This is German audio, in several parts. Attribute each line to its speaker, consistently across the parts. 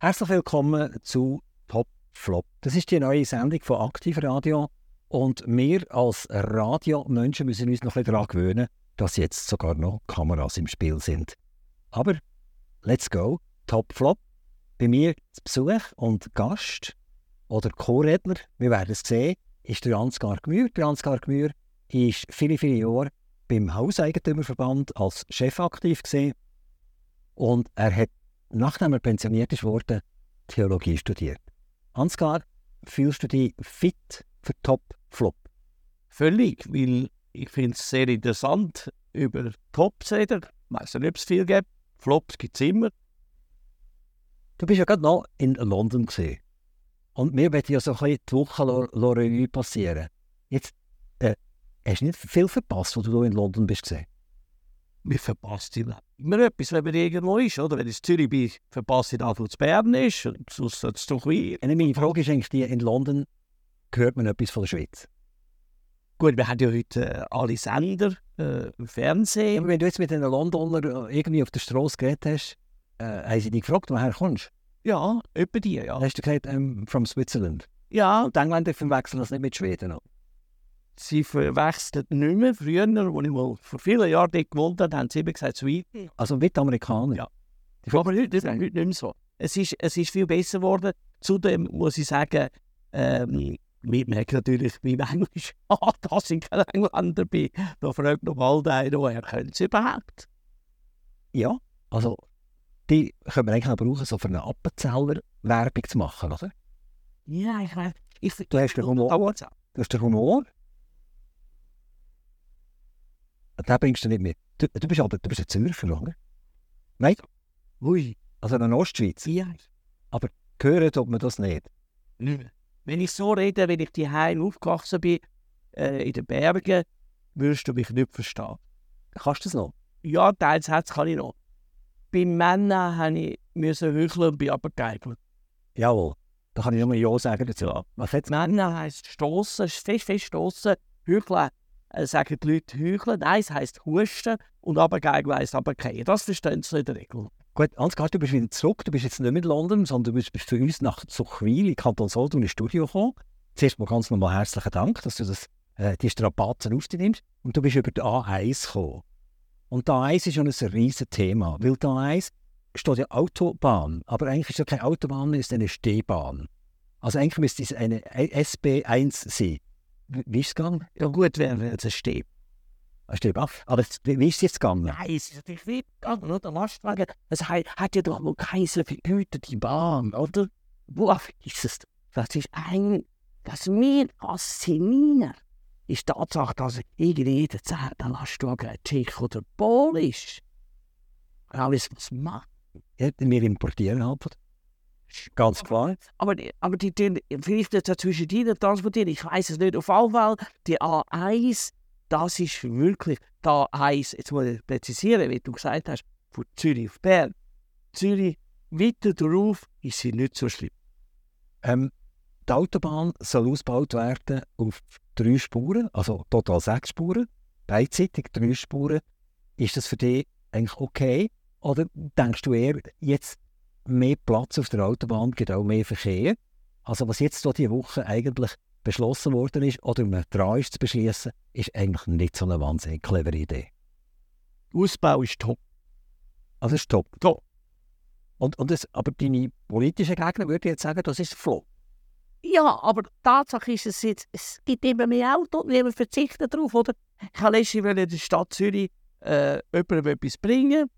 Speaker 1: Herzlich willkommen zu Top Flop. Das ist die neue Sendung von Aktiv Radio und wir als Radiomenschen müssen uns noch ein daran gewöhnen, dass jetzt sogar noch Kameras im Spiel sind. Aber let's go. Top Flop. Bei mir zu Besuch und Gast oder Co-Redner, wir werden es sehen, ist der Ansgar Gmür. Der Ansgar Gmür ist viele, viele Jahre beim Hauseigentümerverband als Chef aktiv gesehen und er hat, nachdem er pensioniert ist worden, Theologie studiert. Ansgar, fühlst du dich fit für Top Flop?
Speaker 2: Völlig, weil ich finde es sehr interessant, über Tops reden. Ich weiß nicht, ob es viel gibt. Flops gibt es immer.
Speaker 1: Du bist ja gerade noch in London gesehen. Und mir wird ja so ein bisschen die Woche Revue passieren. Jetzt äh, hast du nicht viel verpasst, wo du in London bist gesehen.
Speaker 2: Wir verpassen immer etwas, wenn man irgendwo ist. Oder? Wenn ich in Zürich bin, verpasse ich das, wo es Bern ist. Und sonst ist es doch wie.
Speaker 1: Meine Frage ist eigentlich die, in London hört man etwas von der Schweiz?
Speaker 2: Gut, wir haben ja heute äh, alle Sender äh, im Fernsehen.
Speaker 1: Ja, aber wenn du jetzt mit den Londoner irgendwie auf der Straße geredet hast, äh, haben sie dich gefragt, woher kommst du?
Speaker 2: Ja, etwa die, ja.
Speaker 1: Hast du gesagt, ähm, from Switzerland?
Speaker 2: Ja.
Speaker 1: Und die Engländer verwechseln das nicht mit Schweden noch?
Speaker 2: Sie verwechseln nicht mehr. Früher, als ich mal vor vielen Jahren dort gewohnt habe, haben sie immer gesagt Sweden.
Speaker 1: Also mit Amerikanern?
Speaker 2: Ja. Aber heute, heute nicht mehr so. Es ist, es ist viel besser geworden. Zudem muss ich sagen, ähm, wir merken natürlich beim Englisch, ah, dass ich kein Engländer bin. Da fragt noch bald einer, woher können Sie überhaupt?
Speaker 1: Ja, also die können wir eigentlich auch brauchen, so für einen Appenzeller Werbung zu machen, oder?
Speaker 2: Ja, ich weiß. Ich,
Speaker 1: Du hast den Humor. Du hast den Humor. Den bringst du nicht mit. Du, du bist aber du bist ein Zürcher, oder? Nein?
Speaker 2: Ui.
Speaker 1: Also in Ostschweiz.
Speaker 2: Ja.
Speaker 1: Gehört ob man das nicht.
Speaker 2: Nicht mehr. Wenn ich so rede, wenn ich die Heim aufgewachsen bin, äh, in den Bergen, würdest du mich nicht verstehen.
Speaker 1: Kannst du das noch?
Speaker 2: Ja, teils Satz kann ich noch. Bei Männern habe ich heucheln und bin aber geeignet.
Speaker 1: Jawohl. Da kann ich nur Ja sagen dazu. Was jetzt?
Speaker 2: Männer heisst stossen, fest, fest stossen, heucheln. Äh, sagen die Leute heucheln. Nein, es heisst husten und abergeigen heisst aberkehren. Das verstehen sie in der Regel.
Speaker 1: Gut, Ansgar, du bist wieder zurück. Du bist jetzt nicht mehr in London, sondern du bist zu uns nach Zuchwil in Kanton Solothurn ins Studio gekommen. Zuerst mal ganz nochmal herzlichen Dank, dass du das, äh, die Strapazen auf dich nimmst. Und du bist über die A1 gekommen. Und die A1 ist ja ein riesiges Thema, weil die A1 steht ja Autobahn, aber eigentlich ist ja keine Autobahn, es ist eine Stehbahn. Also eigentlich müsste es eine SB1 sein. Wie ist es gegangen?
Speaker 2: Ja gut, wäre jetzt ein Steb.
Speaker 1: Eine Stehbahn. Aber es- wie ist es jetzt gegangen?
Speaker 2: Nein, es ist natürlich nicht gegangen, oder? Der Lastwagen, es hat, ja doch mal keine so vergütete Bahn, oder? Wo ist es? Das ist ein, was mich fasziniert, ist die Tatsache, dass irgendwie jeder zehnte Lastwagen ein Tick oder Ball ist. Alles, was macht.
Speaker 1: Ja, wir importieren halt. Ganz klar.
Speaker 2: Aber, die- aber die tun vielleicht jetzt auch zwischen ihnen transportieren, ich weiß es nicht. Auf jeden Fall, die A1, das ist wirklich die A1, jetzt muss ich präzisieren, wie du gesagt hast, von Zürich auf Bern. Zürich, weiter drauf ist sie nicht so schlimm.
Speaker 1: Ähm, die Autobahn soll ausgebaut werden auf drei Spuren, also total sechs Spuren, beidseitig drei Spuren. Ist das für dich eigentlich okay? Oder denkst du eher, jetzt mehr Platz auf der Autobahn gibt auch mehr Verkehr? Also was jetzt hier diese Woche eigentlich beschlossen worden ist oder man dran ist zu beschließen, ist eigentlich nicht so eine wahnsinnig clevere Idee.
Speaker 2: Ausbau ist top.
Speaker 1: Also ist top.
Speaker 2: Top.
Speaker 1: Und, und das, aber deine politischen Gegner würden jetzt sagen, das ist Flop.
Speaker 2: Ja, aber die Tatsache ist, es, jetzt, es gibt immer mehr Autos, wir verzichten darauf, oder? Ich habe letztens in der Stadt Zürich äh, jemandem etwas bringen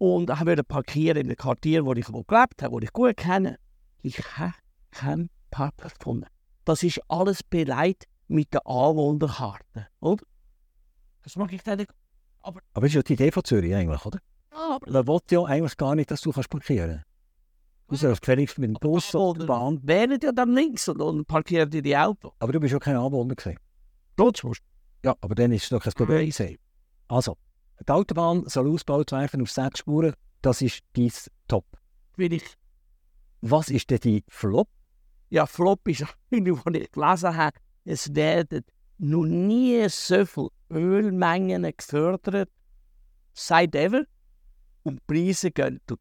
Speaker 2: und ich wollte parkieren in einem Quartier, wo ich gelebt habe, wo ich gut kenne. Ich habe keinen Parkplatz gefunden. Das ist alles beleidigt mit der Anwohnerkarte, oder? Das mag ich nicht.
Speaker 1: Aber das ist ja die Idee von Zürich eigentlich, oder?
Speaker 2: Ja, aber
Speaker 1: Man will ja eigentlich gar nicht, dass du kannst parkieren kannst. Du sollst gefälligst mit dem Bus oder der Bahn.
Speaker 2: wählen ja dann links und dann parkieren die die Autos.
Speaker 1: Aber du bist ja kein Anwohner gewesen.
Speaker 2: Trotzdem.
Speaker 1: Ja, aber dann ist es doch kein Problem. Also, die Autobahn soll ausgebaut werden auf sechs Spuren. Das ist dein Top.
Speaker 2: Will ich
Speaker 1: Was ist denn die Flop?
Speaker 2: Ja, Flop ist, wenn ich gelesen habe, es werden noch nie so viele Ölmengen gefördert, seit ever. Und die Preise gehen durch.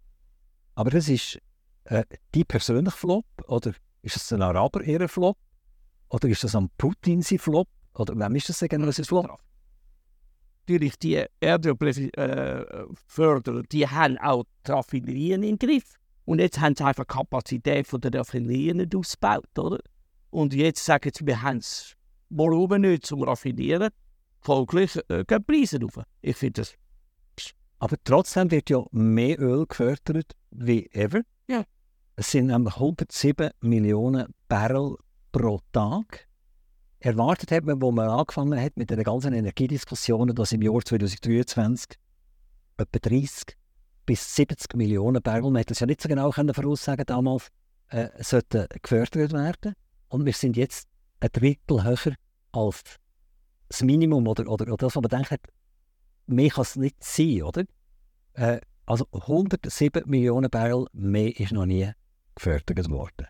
Speaker 1: Aber das ist äh, die persönlich Flop oder ist es ein Araber ihr Flop oder ist das ein Putin sein Flop oder wem ist das genau sein Flop?
Speaker 2: Natürlich, die Erdölförderer, äh, die haben auch die Raffinerien im Griff. Und jetzt haben sie einfach die Kapazität von der Raffinerien nicht ausgebaut, oder? Und jetzt sagen sie, wir haben das Volumen nicht zum Raffinieren. Folglich äh, gehen die Preise rauf. Ich finde das...
Speaker 1: Aber trotzdem wird ja mehr Öl gefördert wie ever.
Speaker 2: Ja.
Speaker 1: Es sind nämlich 107 Millionen Barrel pro Tag. Erwartet hat man, wo man angefangen hat mit den ganzen Energiediskussionen, dass im Jahr 2023 etwa 30 bis 70 Millionen Barrel, man hätte es ja nicht so genau können voraussagen damals, äh, sollten gefördert werden. Und wir sind jetzt ein Drittel höher als das Minimum oder, oder, oder das, was man denkt, mehr kann es nicht sein, oder? Äh, also 107 Millionen Barrel mehr ist noch nie gefördert worden.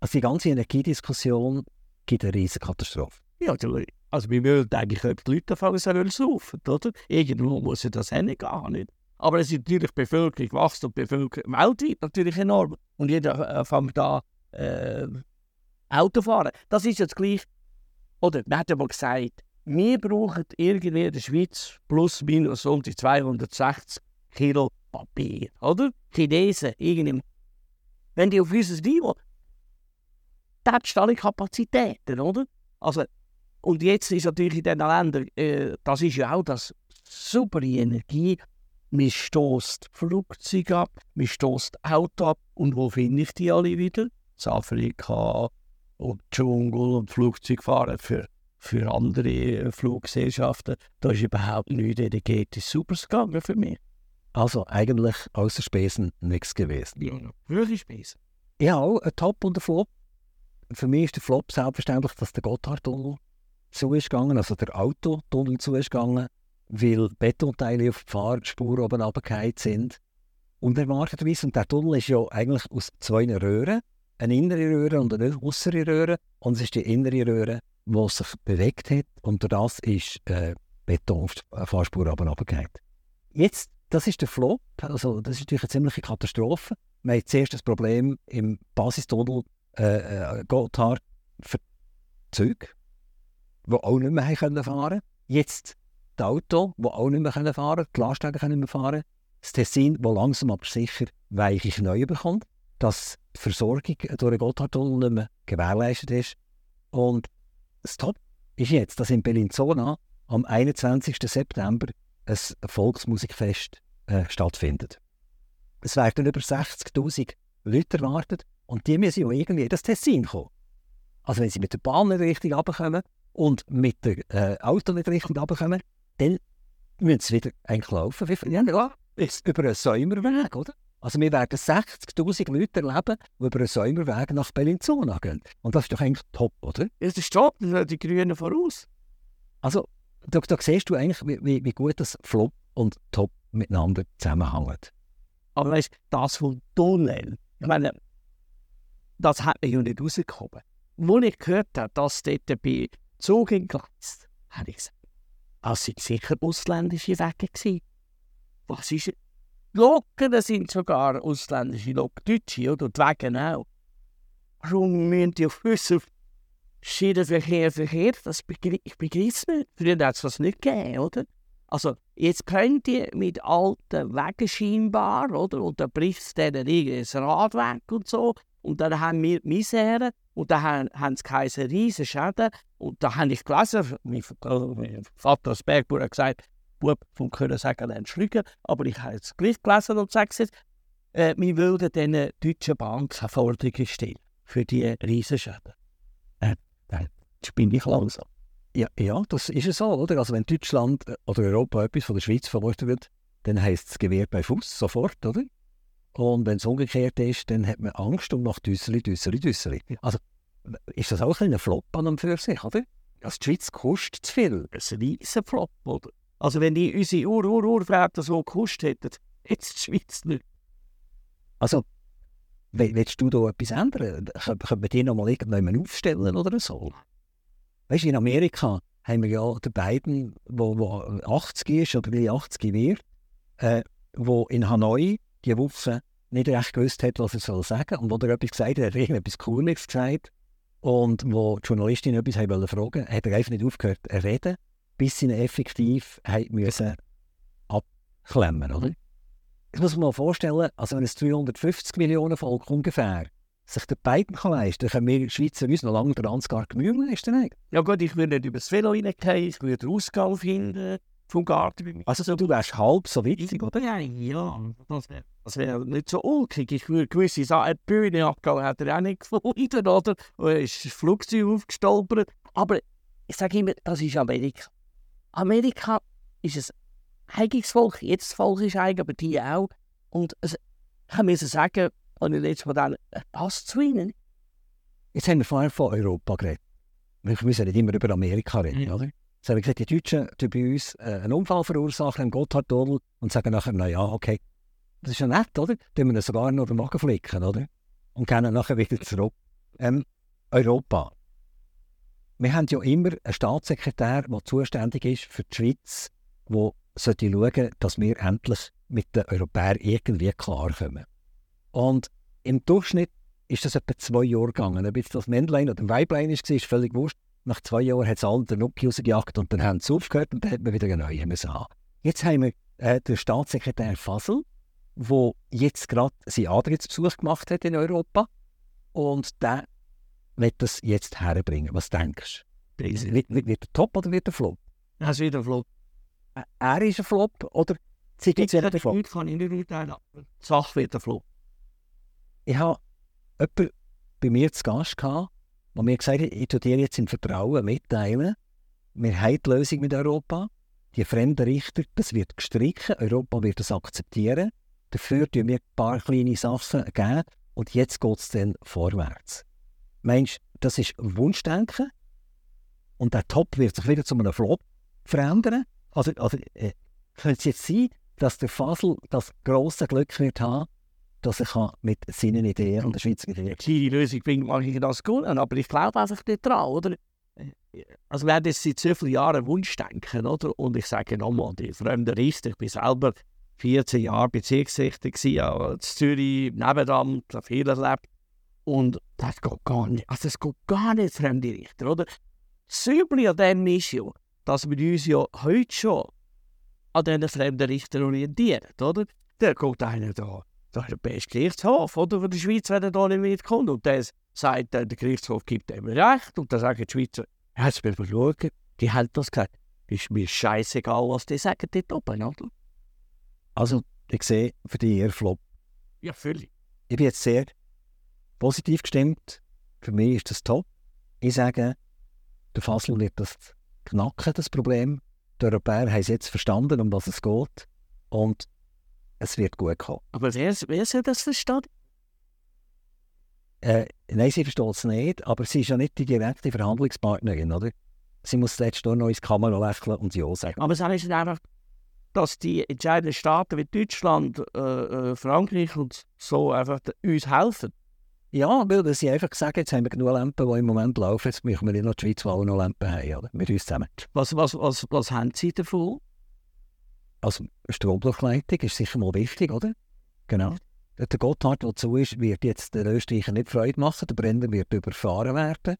Speaker 1: Also die ganze Energiediskussion gibt eine riesige Katastrophe.
Speaker 2: Ja, also wir wollen eigentlich die Leute anfangen sollen saufen, oder? Irgendwo muss ja das hingehen, nicht? Aber es ist natürlich die Bevölkerung wächst und die Bevölkerung weltweit natürlich enorm. Und jeder äh, fängt da äh, Auto fahren. Das ist jetzt gleich, oder man hat ja mal gesagt, wir brauchen irgendwie in der Schweiz plus minus um die 260 Kilo Papier, oder? Chinesen, irgendwie. Wenn die auf unser Niveau das hat alle Kapazitäten, oder? Also, und jetzt ist natürlich in diesen Ländern, äh, das ist ja auch das super Energie. Man stößt Flugzeuge ab, man stößt Auto ab. Und wo finde ich die alle wieder? In Afrika und Dschungel und Flugzeugfahren für, für andere äh, Fluggesellschaften. Da ist überhaupt nichts energetisch super gegangen für mich.
Speaker 1: Also eigentlich außer Spesen nichts gewesen.
Speaker 2: Ja, wirklich Spesen.
Speaker 1: Ja, auch ein Top und ein Flop für mich ist der Flop selbstverständlich, dass der Gotthardtunnel zu ist gegangen, also der Autotunnel zu ist gegangen, weil Betonteile auf die Fahrspur oben runtergefallen sind. Unerwarteterweise. Und der Tunnel ist ja eigentlich aus zwei Röhren. Eine innere Röhre und eine äußere Röhre. Und es ist die innere Röhre, die sich bewegt hat. Und durch das ist äh, Beton auf die Fahrspur oben runtergefallen. Jetzt, das ist der Flop. Also, das ist natürlich eine ziemliche Katastrophe. Wir haben zuerst das Problem im Basistunnel äh, äh, Gotthard für Züge, die auch nicht mehr fahren können. Jetzt die Auto, die auch nicht mehr fahren können, die Lastwagen können nicht mehr fahren. Das Tessin, das langsam aber sicher weiche Knie bekommt, dass die Versorgung durch den Gotthardtunnel nicht mehr gewährleistet ist. Und das Top ist jetzt, dass in Bellinzona am 21. September ein Volksmusikfest äh, stattfindet. Es werden über 60.000 Leute erwartet und die müssen ja irgendwie in das Tessin kommen. Also wenn sie mit der Bahn nicht richtig runterkommen und mit dem äh, Auto nicht richtig runterkommen, dann müssen sie wieder eigentlich laufen. Ja, ja, über einen Säumerweg, oder? Also wir werden 60'000 Leute erleben, die über einen Säumerweg nach Bellinzona gehen. Und das ist doch eigentlich top, oder?
Speaker 2: Ja, das ist top, die Grünen voraus.
Speaker 1: Also da, da siehst du eigentlich, wie, wie gut das Flop und Top miteinander zusammenhängen.
Speaker 2: Aber weißt du, das vom Tunnel, ich meine, das hat man ja nicht rausgekommen. Als ich gehört habe, dass dort bei Zug in Glatz, habe ich gesagt, das sind sicher ausländische Wege. Was ist es? Locken sind sogar ausländische Locken, Deutsche, oder? Die Wege auch. Warum müssen die auf unserem Schienenverkehr Verkehr? Das begre ich begreife es nicht. Früher hat es das nicht gegeben, oder? Also, jetzt könnt ihr mit alten Wegen scheinbar, oder? Und dann bricht es denen das Rad weg und so. Und dann haben wir Misere und dann haben, haben sie keine riesen. Und da habe ich gelesen, mein, mein Vater als Bergbauer hat gesagt, Bub vom Können sagen, lernst schlügen. Aber ich habe es gleich gelesen und jetzt, äh, wir würden diesen deutschen Bank eine Forderung stellen für die Riesenschäden. Äh, dann bin ich langsam.
Speaker 1: Ja, ja, das ist es so, oder? Also wenn Deutschland oder Europa etwas von der Schweiz verworfen wird, dann heisst es Gewehr bei Fuß sofort, oder? Und wenn es umgekehrt ist, dann hat man Angst und macht Düsseli, Düsseli, Düsseli. Also ist das auch ein Flop an und für sich, oder? Also die Schweiz kostet zu viel.
Speaker 2: Das ist ein riesen Flop, oder? Also wenn die unsere ur ur urväter so gekostet hätten, jetzt die Schweiz nicht.
Speaker 1: Also, willst du da etwas ändern? Können wir die noch mal irgendwann aufstellen oder so? Weißt du, in Amerika haben wir ja den beiden, der 80 ist oder 80 wird, äh, wo in Hanoi die Woche nicht recht gewusst hat, was er soll sagen Und wo er etwas gesagt hat, hat er irgendetwas Cooles gesagt. Und wo die Journalistin etwas fragen wollte, hat er einfach nicht aufgehört zu reden, bis sie ihn effektiv müssen abklemmen oder? Ich muss mir mal vorstellen, also wenn es 350 Millionen Volk ungefähr sich den beiden kann leisten kann, können wir Schweizer uns noch lange den Ansgar Gemüse leisten.
Speaker 2: Ja gut, ich würde nicht über das Velo reingehen, ich würde den Ausgang finden vom Garten.
Speaker 1: Also du wärst halb so witzig, oder?
Speaker 2: Ja, ja. Das wäre wär nicht so ulkig. Ich würde gewisse Sachen, die Bühne abgegangen, hat er auch nicht gefunden, oder? Oder ist das Flugzeug aufgestolpert. Aber ich sage immer, das ist Amerika. Amerika ist ein eigenes Volk. Jedes Volk ist eigen, aber die auch. Und es, ich muss sagen, und ich letztes Mal dann, passt zu ihnen.
Speaker 1: Jetzt haben wir vorher von Europa geredet. Wir müssen nicht immer über Amerika reden, oder? Jetzt haben wir gesagt, die Deutschen die bei uns äh, einen Unfall verursachen, einen Gotthardtunnel und sagen nachher, na ja, okay, das ist ja nett, oder? Dann wir sogar noch den Magen flicken, oder? Und gehen nachher wieder zurück. Ähm, Europa. Wir haben ja immer einen Staatssekretär, der zuständig ist für die Schweiz, der sollte schauen, dass wir endlich mit den Europäern irgendwie klarkommen. Und im Durchschnitt ist das etwa zwei Jahre gegangen. Ob jetzt das Männlein oder Weiblein war, ist völlig wurscht. Nach zwei Jahren hat es alle den Nuki rausgejagt und dann haben sie aufgehört und dann hat man wieder einen neuen. Jetzt haben wir äh, den Staatssekretär Fasel, der jetzt gerade seinen Antrittsbesuch gemacht hat in Europa und der wird das jetzt herbringen. Was denkst du? Wird, wird, er top oder wird er flop?
Speaker 2: Er ist wieder flop.
Speaker 1: Er ist ein Flop oder
Speaker 2: sie gibt es Flop? Ich kann ich nicht urteilen, die Sache wird ein Flop.
Speaker 1: Ich habe jemanden bei mir zu Gast gehabt, der mir gesagt hat, ich tue dir jetzt in Vertrauen mitteilen, wir haben die Lösung mit Europa, die fremden Richter, das wird gestrichen, Europa wird das akzeptieren, dafür tun wir ein paar kleine Sachen geben und jetzt geht es dann vorwärts. Meinst das ist Wunschdenken? Und der Top wird sich wieder zu einem Flop verändern? Also, also äh, könnte es jetzt sein, dass der Fasel das grosse Glück wird haben, dass er mit seinen Ideen und der Schweizer Idee.
Speaker 2: Die Lösung bringt manche das gut aber ich glaube einfach nicht dran, oder? Also wäre das seit so vielen Jahren Wunschdenken, oder? Und ich sage nochmal, die fremden Richter, ich bin selber 14 Jahre Bezirksrichter gewesen, in Zürich, nebenan, da viel erlebt. Und das geht gar nicht, also es geht gar nicht, fremde Richter, oder? Das Üble an dem ist ja, dass wir uns ja heute schon an diesen fremden Richtern orientieren, oder? Der geht einer da das ist der beste Gerichtshof oder, von der Schweiz, wenn er da nicht mitkommt. Und der sagt, der Gerichtshof gibt ihm Recht. Und dann sagen die Schweizer, ja, jetzt müssen wir schauen. Die haben das gesagt. Ist mir scheißegal, was die sagen dort oben, oder?
Speaker 1: Also, ich sehe für die eher Flop.
Speaker 2: Ja, völlig.
Speaker 1: Ich bin jetzt sehr positiv gestimmt. Für mich ist das top. Ich sage, der Fassel wird das knacken, das Problem. Die Europäer haben es jetzt verstanden, um was es geht. Und es wird gut kommen.
Speaker 2: Aber wer, wer soll das verstehen?
Speaker 1: Äh, nein, sie versteht es nicht, aber sie ist ja nicht die direkte Verhandlungspartnerin, oder? Sie muss jetzt nur noch ins Kamera lächeln und Ja sagen.
Speaker 2: Aber es ist einfach, dass die entscheidenden Staaten wie Deutschland, äh, äh, Frankreich und so einfach uns helfen.
Speaker 1: Ja, weil sie einfach sagen, jetzt haben wir genug Lampen, die im Moment laufen, jetzt müssen wir nicht noch die Schweiz, die auch noch Lampen haben, oder? Mit uns zusammen.
Speaker 2: Was, was, was, was haben Sie davon?
Speaker 1: Also Stromdurchleitung ist sicher mal wichtig, oder? Genau. Der Gotthard, der zu ist, wird jetzt den Österreicher nicht Freude machen. Der Brenner wird überfahren werden.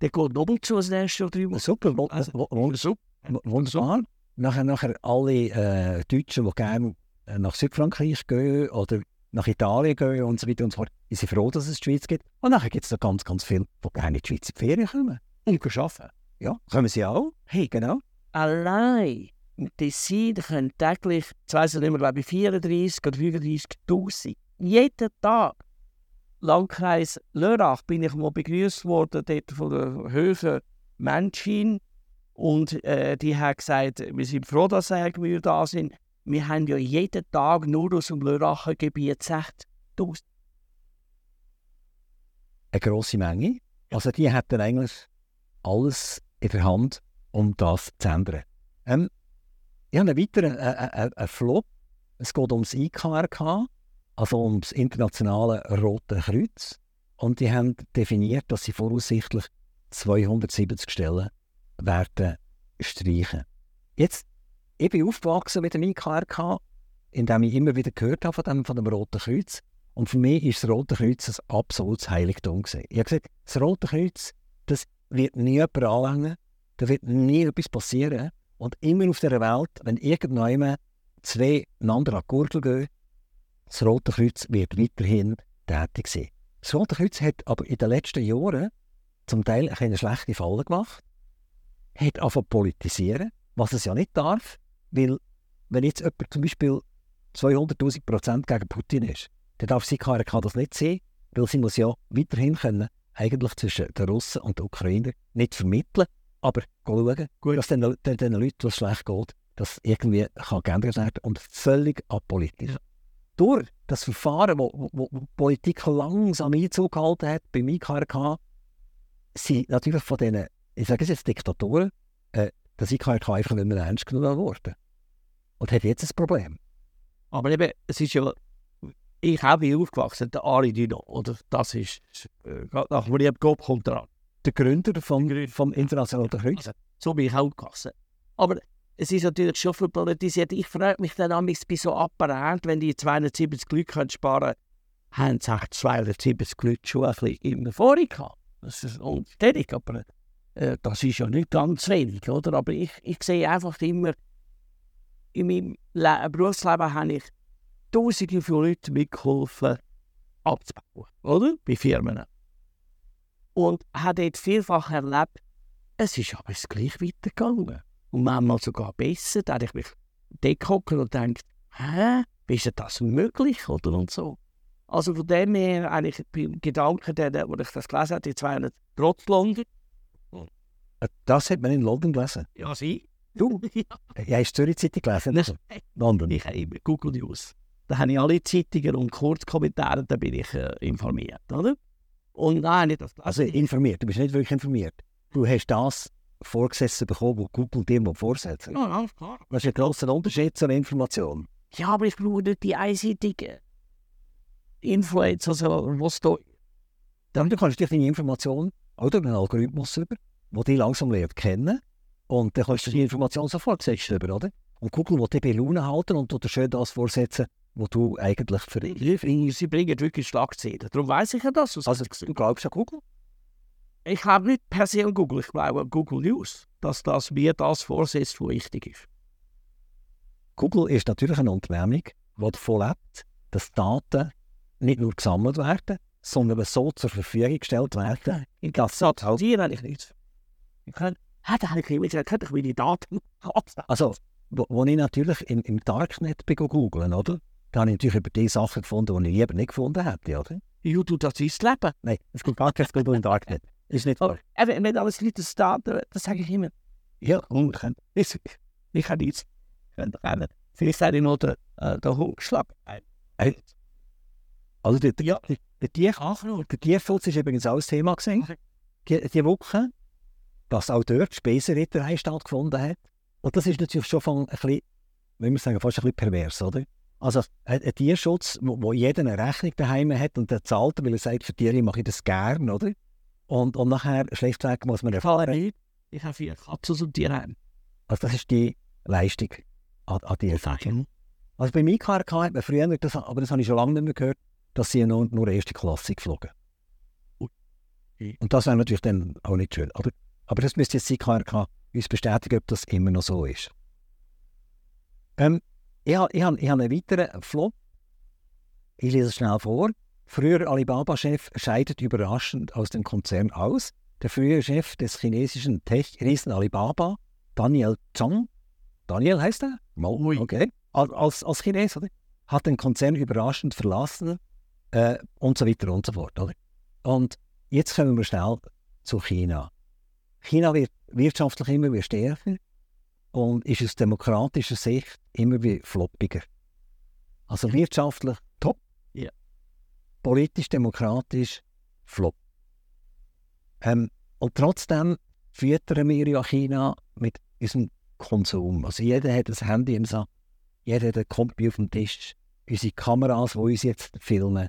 Speaker 2: Der geht nochmal zu als nächstes drei Wochen.
Speaker 1: Super, wunderbar. Nachher, nachher alle äh, Deutschen, die gerne äh, nach Südfrankreich gehen oder nach Italien gehen und so weiter und so fort, sind froh, dass es die Schweiz gibt. Und nachher gibt es noch ganz, ganz viele, die gerne in die Schweiz in die Ferien kommen.
Speaker 2: Und arbeiten.
Speaker 1: Ja, kommen sie auch.
Speaker 2: Hey, genau. Allein Tessin können täglich, ich weiß nicht mehr, glaube ich, 34 oder 35.000. Jeden Tag. Landkreis Lörrach bin ich mal begrüßt worden dort von der höheren Menschen. Und äh, die haben gesagt, wir sind froh, dass wir da sind. Wir haben ja jeden Tag nur aus dem Lörracher Gebiet 60.000.
Speaker 1: Eine grosse Menge. Also die hätten eigentlich alles in der Hand, um das zu ändern. Ähm, ich habe einen weiteren äh, äh, äh, Flop. Es geht ums IKRK, also ums Internationale Rote Kreuz. Und die haben definiert, dass sie voraussichtlich 270 Stellen werden streichen. Jetzt, ich bin aufgewachsen mit dem IKRK, indem ich immer wieder gehört habe von dem, von dem Roten Kreuz. Und für mich ist das Rote Kreuz ein absolutes Heiligtum. Gewesen. Ich habe gesagt, das Rote Kreuz, das wird nie jemand anlängen, da wird nie etwas passieren. Und immer auf dieser Welt, wenn irgendjemand zwei einander an die Gurgel gehen, das Rote Kreuz wird weiterhin tätig sein. Das Rote Kreuz hat aber in den letzten Jahren zum Teil eine schlechte Falle gemacht, hat angefangen politisieren, was es ja nicht darf, weil wenn jetzt jemand zum Beispiel 200'000 Prozent gegen Putin ist, dann darf sie KRK das nicht sehen, weil sie muss ja weiterhin können, eigentlich zwischen den Russen und den Ukrainern nicht vermitteln, aber schauen, Gut. dass den, den, den Leuten, was schlecht geht, das irgendwie kann geändert werden und völlig apolitisch. Durch das Verfahren, wo, wo, wo Politik langsam Einzug gehalten hat beim IKRK, sind natürlich von diesen, ich sage es jetzt Diktatoren, äh, das IKRK einfach nicht mehr ernst genommen worden. Und hat jetzt ein Problem.
Speaker 2: Aber eben, es ist ja, ich auch bin aufgewachsen, der Ari Dino, oder das ist, äh, nach William Gob kommt dran.
Speaker 1: Der Gründer vom, vom Internationalen Kreuz. Also,
Speaker 2: so bin ich auch aufgewachsen. Aber es ist natürlich schon verpolitisiert. Ich frage mich dann am bei so Apparat, wenn die 270 Leute sparen können, haben sie 270 Leute schon ein bisschen immer vorher gehabt. Das ist unständig, aber äh, das ist ja nicht ganz wenig, oder? Aber ich, ich sehe einfach immer, in meinem Le Berufsleben habe ich Tausende von Leuten mitgeholfen, abzubauen, oder? Bei Firmen. Und habe dort vielfach erlebt, es ist aber gleich weitergegangen. Und manchmal sogar besser. Da habe ich mich dort und denkt, hä, wie ist das möglich? Oder und so. Also von dem her, eigentlich beim Gedanken, der, wo ich das gelesen habe, die 200 trotz London.
Speaker 1: Das hat man in London gelesen?
Speaker 2: Ja, sie.
Speaker 1: Du? ja. hast du Zürich Zeitung gelesen?
Speaker 2: Nein. London? Ich habe immer Google News. Da habe ich alle Zeitungen und Kurzkommentare, da bin ich äh, informiert, oder? Und nein, nicht das.
Speaker 1: Also informiert, du bist nicht wirklich informiert. Du hast das vorgesessen bekommen, was Google dir vorsetzt.
Speaker 2: Ja, alles klar.
Speaker 1: Das ist ein grosser Unterschied zu einer Information.
Speaker 2: Ja, aber ich brauche nicht die einseitige Influencer, also was da...
Speaker 1: Dann du kannst dich deine Information oder einen Algorithmus über, der dich langsam lernt kennen und dann kannst du die Information sofort setzen, oder? Und Google will dich bei Laune halten und dir schön das vorsetzen, was du eigentlich für...
Speaker 2: Sie bringen wirklich Schlagzeilen. Darum weiß ich ja das.
Speaker 1: Also du glaubst an Google?
Speaker 2: Ich glaube nicht per se an Google, ich glaube an Google News, dass das mir das vorsetzt, was wichtig ist.
Speaker 1: Google ist natürlich eine Unternehmung, die davon lebt, dass Daten nicht nur gesammelt werden, sondern so zur Verfügung gestellt werden.
Speaker 2: Ich glaube, das habe ich nicht. Ich kann, hätte ich nicht könnte ich meine Daten
Speaker 1: Also, wo, ich natürlich im, im Darknet bin googeln, oder? Da habe ich natürlich über die Sachen gefunden, die ich lieber nicht gefunden hätte, oder?
Speaker 2: Ja, du, das ist das Leben.
Speaker 1: Nein, es gibt gar kein Google im Darknet. Ist nicht wahr.
Speaker 2: Eben, wenn alles Leute staat, das sage ich immer. Ja, kann. Ich, ich kann nichts. Rennen. Vielleicht sage ich noch den, äh, den Hundschlag.
Speaker 1: Also der, der, der, der, der Tierschutz ist übrigens auch ein Thema gewesen. Die, die Woche, dass auch dort Spesenritterei stattgefunden hat. Und das ist natürlich schon von ein bisschen, wie man sagen, fast ein bisschen pervers, oder? Also ein, ein Tierschutz, wo, wo jeder eine Rechnung daheim hat und der zahlt, weil er sagt, für Tiere mache ich das gern, oder? Und, und nachher, schlichtweg, muss man erfahren.
Speaker 2: Ich habe vier Katzen und Tiere.
Speaker 1: Also das ist die Leistung an, an.
Speaker 2: Okay.
Speaker 1: Also bei IKRK hat man früher, das, aber das habe ich schon lange nicht mehr gehört, dass sie nur, nur erste Klasse geflogen. Und das wäre natürlich dann auch nicht schön. Aber, aber das müsste jetzt IKRK uns bestätigen, ob das immer noch so ist. Ähm, ich habe ich hab, ich hab einen weiteren Flop. Ich lese es schnell vor. Früher Alibaba-Chef scheidet überraschend aus dem Konzern aus. Der frühere Chef des chinesischen Tech-Riesen Alibaba, Daniel Zhang, Daniel heißt er? Okay. Als, als Chines, oder? Hat den Konzern überraschend verlassen äh, und so weiter und so fort. Oder? Und jetzt kommen wir schnell zu China. China wird wirtschaftlich immer wieder stärker und ist aus demokratischer Sicht immer wieder floppiger. Also wirtschaftlich top, politisch-demokratisch flop. Ähm, und trotzdem füttern wir ja China mit unserem Konsum. Also jeder hat ein Handy im Sack, jeder hat einen Kompi auf dem Tisch. Unsere Kameras, die uns jetzt filmen,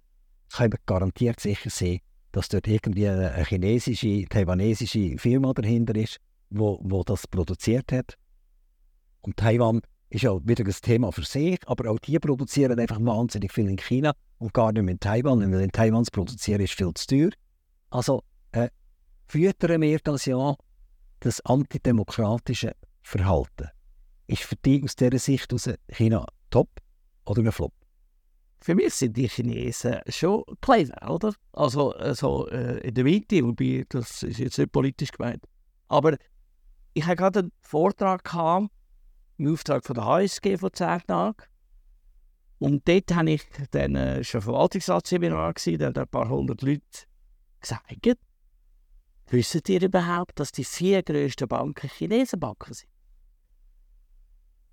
Speaker 1: können garantiert sicher sehen, dass dort irgendwie eine chinesische, taiwanesische Firma dahinter ist, wo, wo das produziert hat. Und Taiwan ist ja wieder ein Thema für sich, aber auch die produzieren einfach wahnsinnig viel in China und gar nicht mehr in Taiwan, weil in Taiwan zu produzieren ist viel zu teuer. Also äh, füttern wir das ja, das antidemokratische Verhalten. Ist für dich aus dieser Sicht aus China top oder ein Flop?
Speaker 2: Für mich sind die Chinesen schon clever, oder? Also, also äh, in der Mitte, wobei das ist jetzt nicht politisch gemeint. Aber ich hatte gerade einen Vortrag gehabt, im Auftrag von der HSG vor zehn Tagen. Und dort habe ich dann äh, schon Verwaltungsratsseminar gewesen, da haben ein paar hundert Leute gesagt, wisst ihr überhaupt, dass die vier grössten Banken Chinesenbanken sind?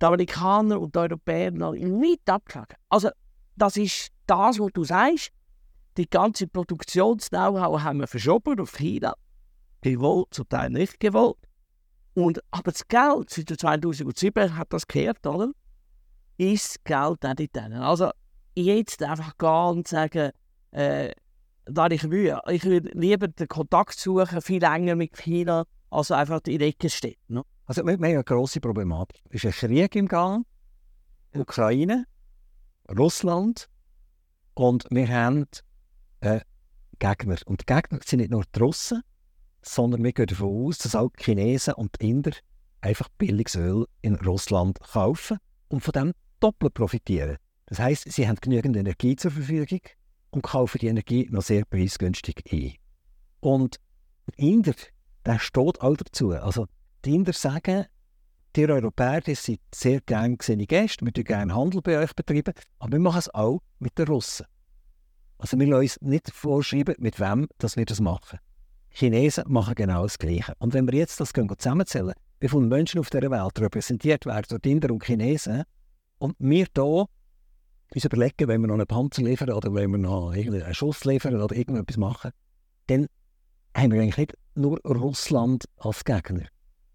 Speaker 2: Die Amerikaner und die Europäer noch weit abgeschlagen. Also, das ist das, was du sagst. Die ganze Produktions-Know-how haben wir verschoben auf China. Gewollt, zum Teil nicht gewollt. Und, aber das Geld, seit 2007 hat das gehört, oder? Ist das Geld auch nicht denen. Also jetzt einfach gehen und sagen, äh, da ich Mühe. Ich würde lieber den Kontakt suchen, viel länger mit China, als einfach in der Ecke stehen. Ne?
Speaker 1: Also wir, wir haben eine grosse Problematik. Es ist ein Krieg im Gang, Ukraine, Russland und wir haben äh, Gegner. Und die Gegner sind nicht nur die Russen, sondern wir gehen davon aus, dass auch die Chinesen und die Inder einfach billiges Öl in Russland kaufen und von dem doppelt profitieren. Das heißt, sie haben genügend Energie zur Verfügung und kaufen die Energie noch sehr preisgünstig ein. Und der Inder, der steht auch dazu. Also die Inder sagen, die Europäer die sind sehr gerne gesehene Gäste, wir gerne Handel bei euch betreiben, aber wir machen es auch mit den Russen. Also wir lassen uns nicht vorschreiben, mit wem dass wir das machen. Chinesen machen genau das Gleiche. Und wenn wir jetzt das zusammenzählen, wie viele Menschen auf dieser Welt repräsentiert werden durch Inder und Chinesen, und wir hier uns überlegen, wenn wir noch einen Panzer liefern oder wenn wir noch einen Schuss liefern oder irgendetwas machen, dann haben wir eigentlich nicht nur Russland als Gegner,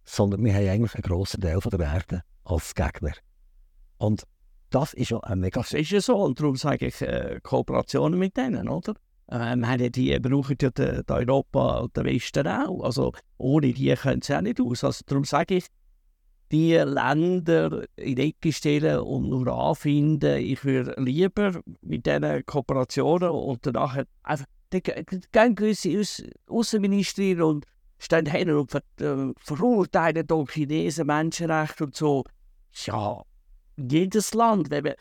Speaker 1: sondern wir haben eigentlich einen grossen Teil der Erde als Gegner. Und das ist ja ein mega...
Speaker 2: Das ist ja so und darum sage ich äh, Kooperationen mit denen, oder? Ähm, die brauchen die, Europa und den Westen auch. Also ohne die können sie auch nicht aus. Also darum sage ich, die Länder in die Ecke stellen und nur anfinden. Ich würde lieber mit diesen Kooperationen und danach einfach, dann gehen gewisse Aus Außenminister und stehen hin und ver äh, verurteilen hier Chinesen Menschenrechte und so. Ja, jedes Land, wenn man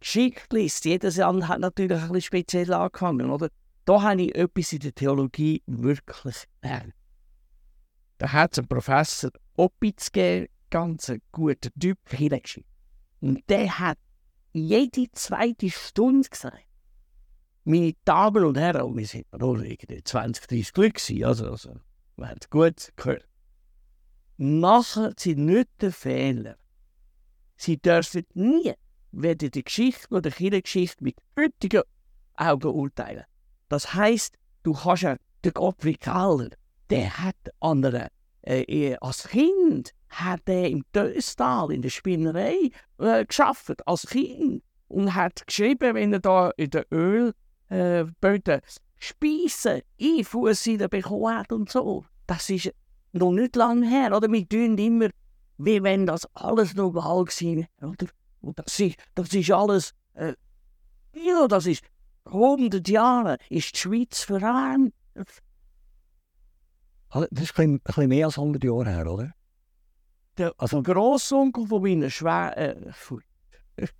Speaker 2: geschickt liest, jedes Land hat natürlich ein bisschen speziell angefangen, oder? Da habe ich etwas in der Theologie wirklich gelernt. Da hat es einen Professor Opitz gegeben, ganz guter Typ, Kirche. Und der hat jede zweite Stunde gesagt, meine Damen und Herren, wir sind nur irgendwie 20, 30 Glück gewesen, also, also wir haben es gut gehört. Machen Sie nicht den Fehler. Sie dürfen nie weder die Geschichte oder die Kirchengeschichte mit heutigen Augen urteilen. Das heisst, du kannst ja den Gottfried Keller, der hat andere äh, als Kind hat er im Döstal in der Spinnerei äh, geschafft, als Kind. Und hat geschrieben, wenn er da in der Ölböden äh, Speisen Einfußseiden bekommen und so. Das ist noch nicht lange her, oder? Wir tun immer, wie wenn das alles normal gewesen oder? Und das ist, das ist alles, äh, ja, das ist 100 Jahre, ist die Schweiz verarmt.
Speaker 1: Das ist ein bisschen mehr als 100 Jahre her, oder?
Speaker 2: Der also, Grossonkel von meiner Schwägerin, äh,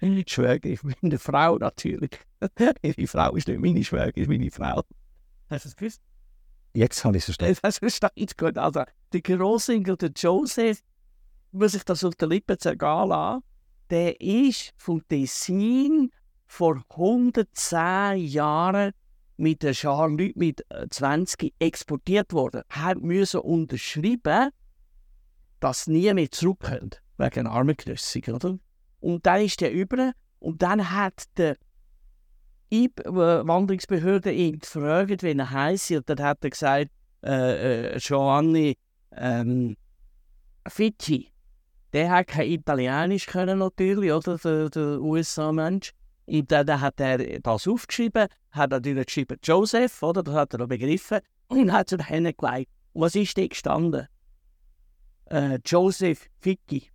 Speaker 2: nicht Schwägerin, meine Frau natürlich. Ihre Frau ist nicht meine Schwägerin, ist meine Frau. Hast du es gewusst?
Speaker 1: Jetzt habe ich es verstanden.
Speaker 2: Das versteht gut. Also, der Grossonkel, der Joseph, muss sich das auf der Lippe zergehen lassen, der ist vom Tessin vor 110 Jahren mit der Schar Leute mit 20 äh, exportiert worden. Er müssen unterschreiben, dass nie mehr zurückkommt, wegen Armengenössig, oder? Und dann ist der über und dann hat der Wanderungsbehörde ihn gefragt, wie er heisst, und dann hat er gesagt, äh, äh, Giovanni ähm, Fici. Der hat kein Italienisch können natürlich, oder? Der, der USA-Mensch. Und dann hat er das aufgeschrieben, hat natürlich geschrieben Joseph, oder? Das hat er noch begriffen. Und hat es hingelegt. Und was ist da gestanden? Äh, Joseph Ficky.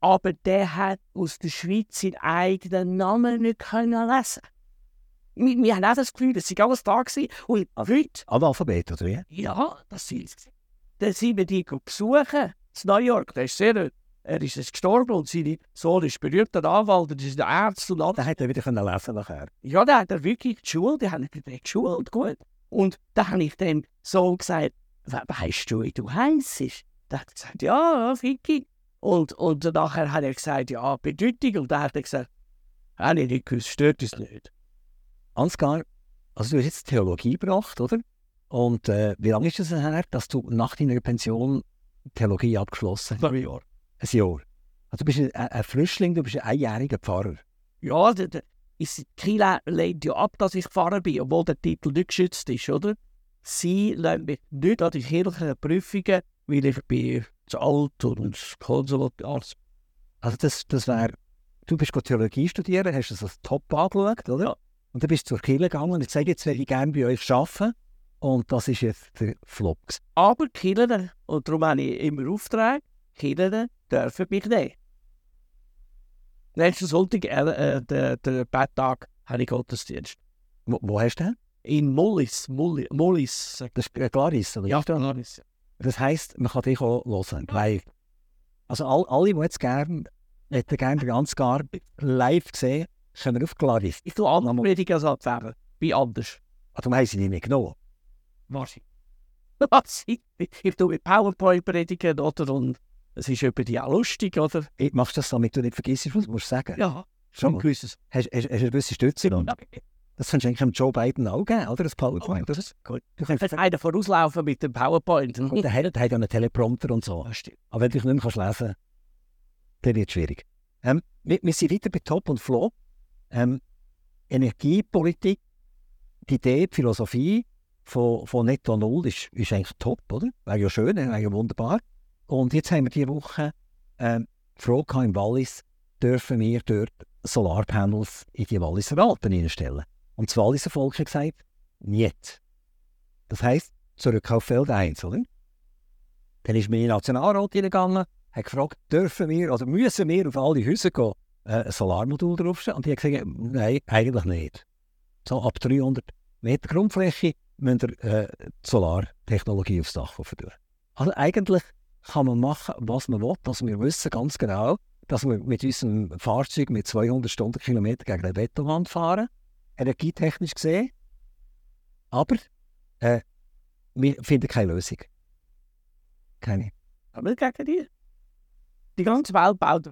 Speaker 2: Aber der hat aus der Schweiz seinen eigenen Namen nicht können lesen wir, wir haben auch das Gefühl, dass sie alles da waren. Und heute,
Speaker 1: Analphabet, oder wie?
Speaker 2: ja, das sind sie. Dann sind wir die besuchen, in New York. Der ist sehr, er ist gestorben und sein Sohn ist berühmter Anwalt, das ist der Arzt und alles.
Speaker 1: Dann hätte er wieder können lesen nachher.
Speaker 2: Ja, da hat er wirklich geschult, die haben ihn geschult, gut. Und da habe ich dem so gesagt, «We- weißt du, wie du heisst? Da hat er gesagt, ja, ja, Vicky. Und, und nachher hat er gesagt, ja, Bedeutung. Und dann hat er gesagt, habe ich nicht gewusst, stört uns nicht.
Speaker 1: Ansgar, also du hast jetzt Theologie gebracht, oder? Und äh, wie lange ist es her, dass du nach deiner Pension Theologie abgeschlossen hast?
Speaker 2: Ein Jahr.
Speaker 1: Ein Jahr. Also du bist ein, ein Frischling, du bist ein einjähriger Pfarrer.
Speaker 2: Ja, der, der, ist, Kila lehnt ja ab, dass ich Pfarrer bin, obwohl der Titel nicht geschützt ist, oder? Sie lehnt mich nicht an die kirchlichen Prüfungen, weil ich bin zu alt und konservativ.
Speaker 1: Also das, das wäre, du bist Theologie studieren, hast das als top angeschaut, oder?
Speaker 2: Ja.
Speaker 1: Und dann bist du zur Kirche gegangen und jetzt sage jetzt, würde ich gerne bei euch arbeiten. Und das ist jetzt der Flop.
Speaker 2: Aber Kirchen, und darum habe ich immer Auftrag, Kirchen dürfen mich nehmen. Nächsten Sonntag, äh, äh, der, der Betttag, habe ich Gottesdienst.
Speaker 1: Wo, wo hast du den?
Speaker 2: In Mollis, Mollis, Mollis.
Speaker 1: Das ist Clarice, oder?
Speaker 2: Ja, Clarice.
Speaker 1: Das heisst, man kann dich auch hören, live. Also all, alle, die jetzt gerne, hätten gerne ganzen Gar live gesehen, können auf Clarice.
Speaker 2: Ich tue andere Prediger als abwerben. Wie anders.
Speaker 1: Ah, darum haben sie nicht mehr genommen.
Speaker 2: Wahrscheinlich. Was? Ich, ich tue mit PowerPoint predigen, oder? Und es ist über die auch lustig, oder?
Speaker 1: Hey, Machst das, damit du nicht vergisst, was du musst sagen?
Speaker 2: Ja,
Speaker 1: Schon
Speaker 2: gewisses.
Speaker 1: Hast, hast, hast du eine gewisse Stütze?
Speaker 2: Ja.
Speaker 1: Das kannst du eigentlich Joe Biden auch geben, oder? Das PowerPoint.
Speaker 2: das
Speaker 1: Das
Speaker 2: ist gut.
Speaker 1: du kannst,
Speaker 2: Hat einer vorauslaufen mit dem PowerPoint.
Speaker 1: Gut, der hat, der hat ja einen Teleprompter und so. Aber wenn du dich nicht mehr kannst lesen dann wird es schwierig. Ähm, wir, wir sind weiter bei Top und Flop. Ähm, Energiepolitik, die Idee, die Philosophie von, von Netto Null ist, ist eigentlich top, oder? Wäre ja schön, wäre ja wunderbar. Und jetzt haben wir diese Woche ähm, die Frage im Wallis, dürfen wir dort Solarpanels in die Walliser Alpen hineinstellen? Und das Walliser Volk hat gesagt, nicht. Das heisst, zurück auf Feld 1, oder? Dann ist mein Nationalrat hineingegangen, hat gefragt, dürfen wir oder müssen wir auf alle Häuser gehen, äh, ein Solarmodul draufstellen? Und die haben gesagt, nein, eigentlich nicht. So ab 300 Meter Grundfläche müsst ihr äh, Solartechnologie aufs Dach tun. Also eigentlich kann man machen, was man will. Also wir wissen ganz genau, dass wir mit unserem Fahrzeug mit 200 Stundenkilometer gegen eine Betonwand fahren, energietechnisch gesehen. Aber äh, wir finden keine Lösung. Keine.
Speaker 2: Aber gegen die. Die ganze Welt baut.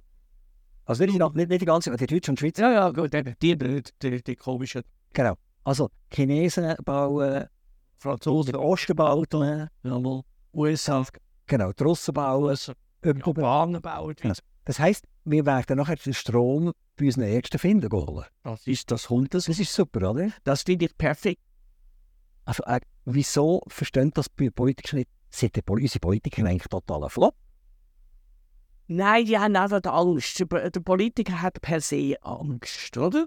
Speaker 1: Also nicht, die- nicht, nicht die ganze, die Deutschen und Schweizer.
Speaker 2: Ja, ja, gut, die, die, die, die, die komischen
Speaker 1: Genau. Also Chinesen bauen,
Speaker 2: Franzosen,
Speaker 1: der Osten baut, äh,
Speaker 2: USA,
Speaker 1: genau, die Russen bauen.
Speaker 2: Japaner bauen.
Speaker 1: Genau. Das heisst, wir werden nachher den Strom bei unseren Ärzten finden holen.
Speaker 2: Das ist das Hund. Das,
Speaker 1: ist super, oder?
Speaker 2: das finde ich perfekt.
Speaker 1: Also äh, wieso verstehen das die Politiker nicht? Sind die, unsere Politiker eigentlich total Flop?
Speaker 2: Nein, die haben einfach Angst. Der der Politiker hat per se Angst, oder?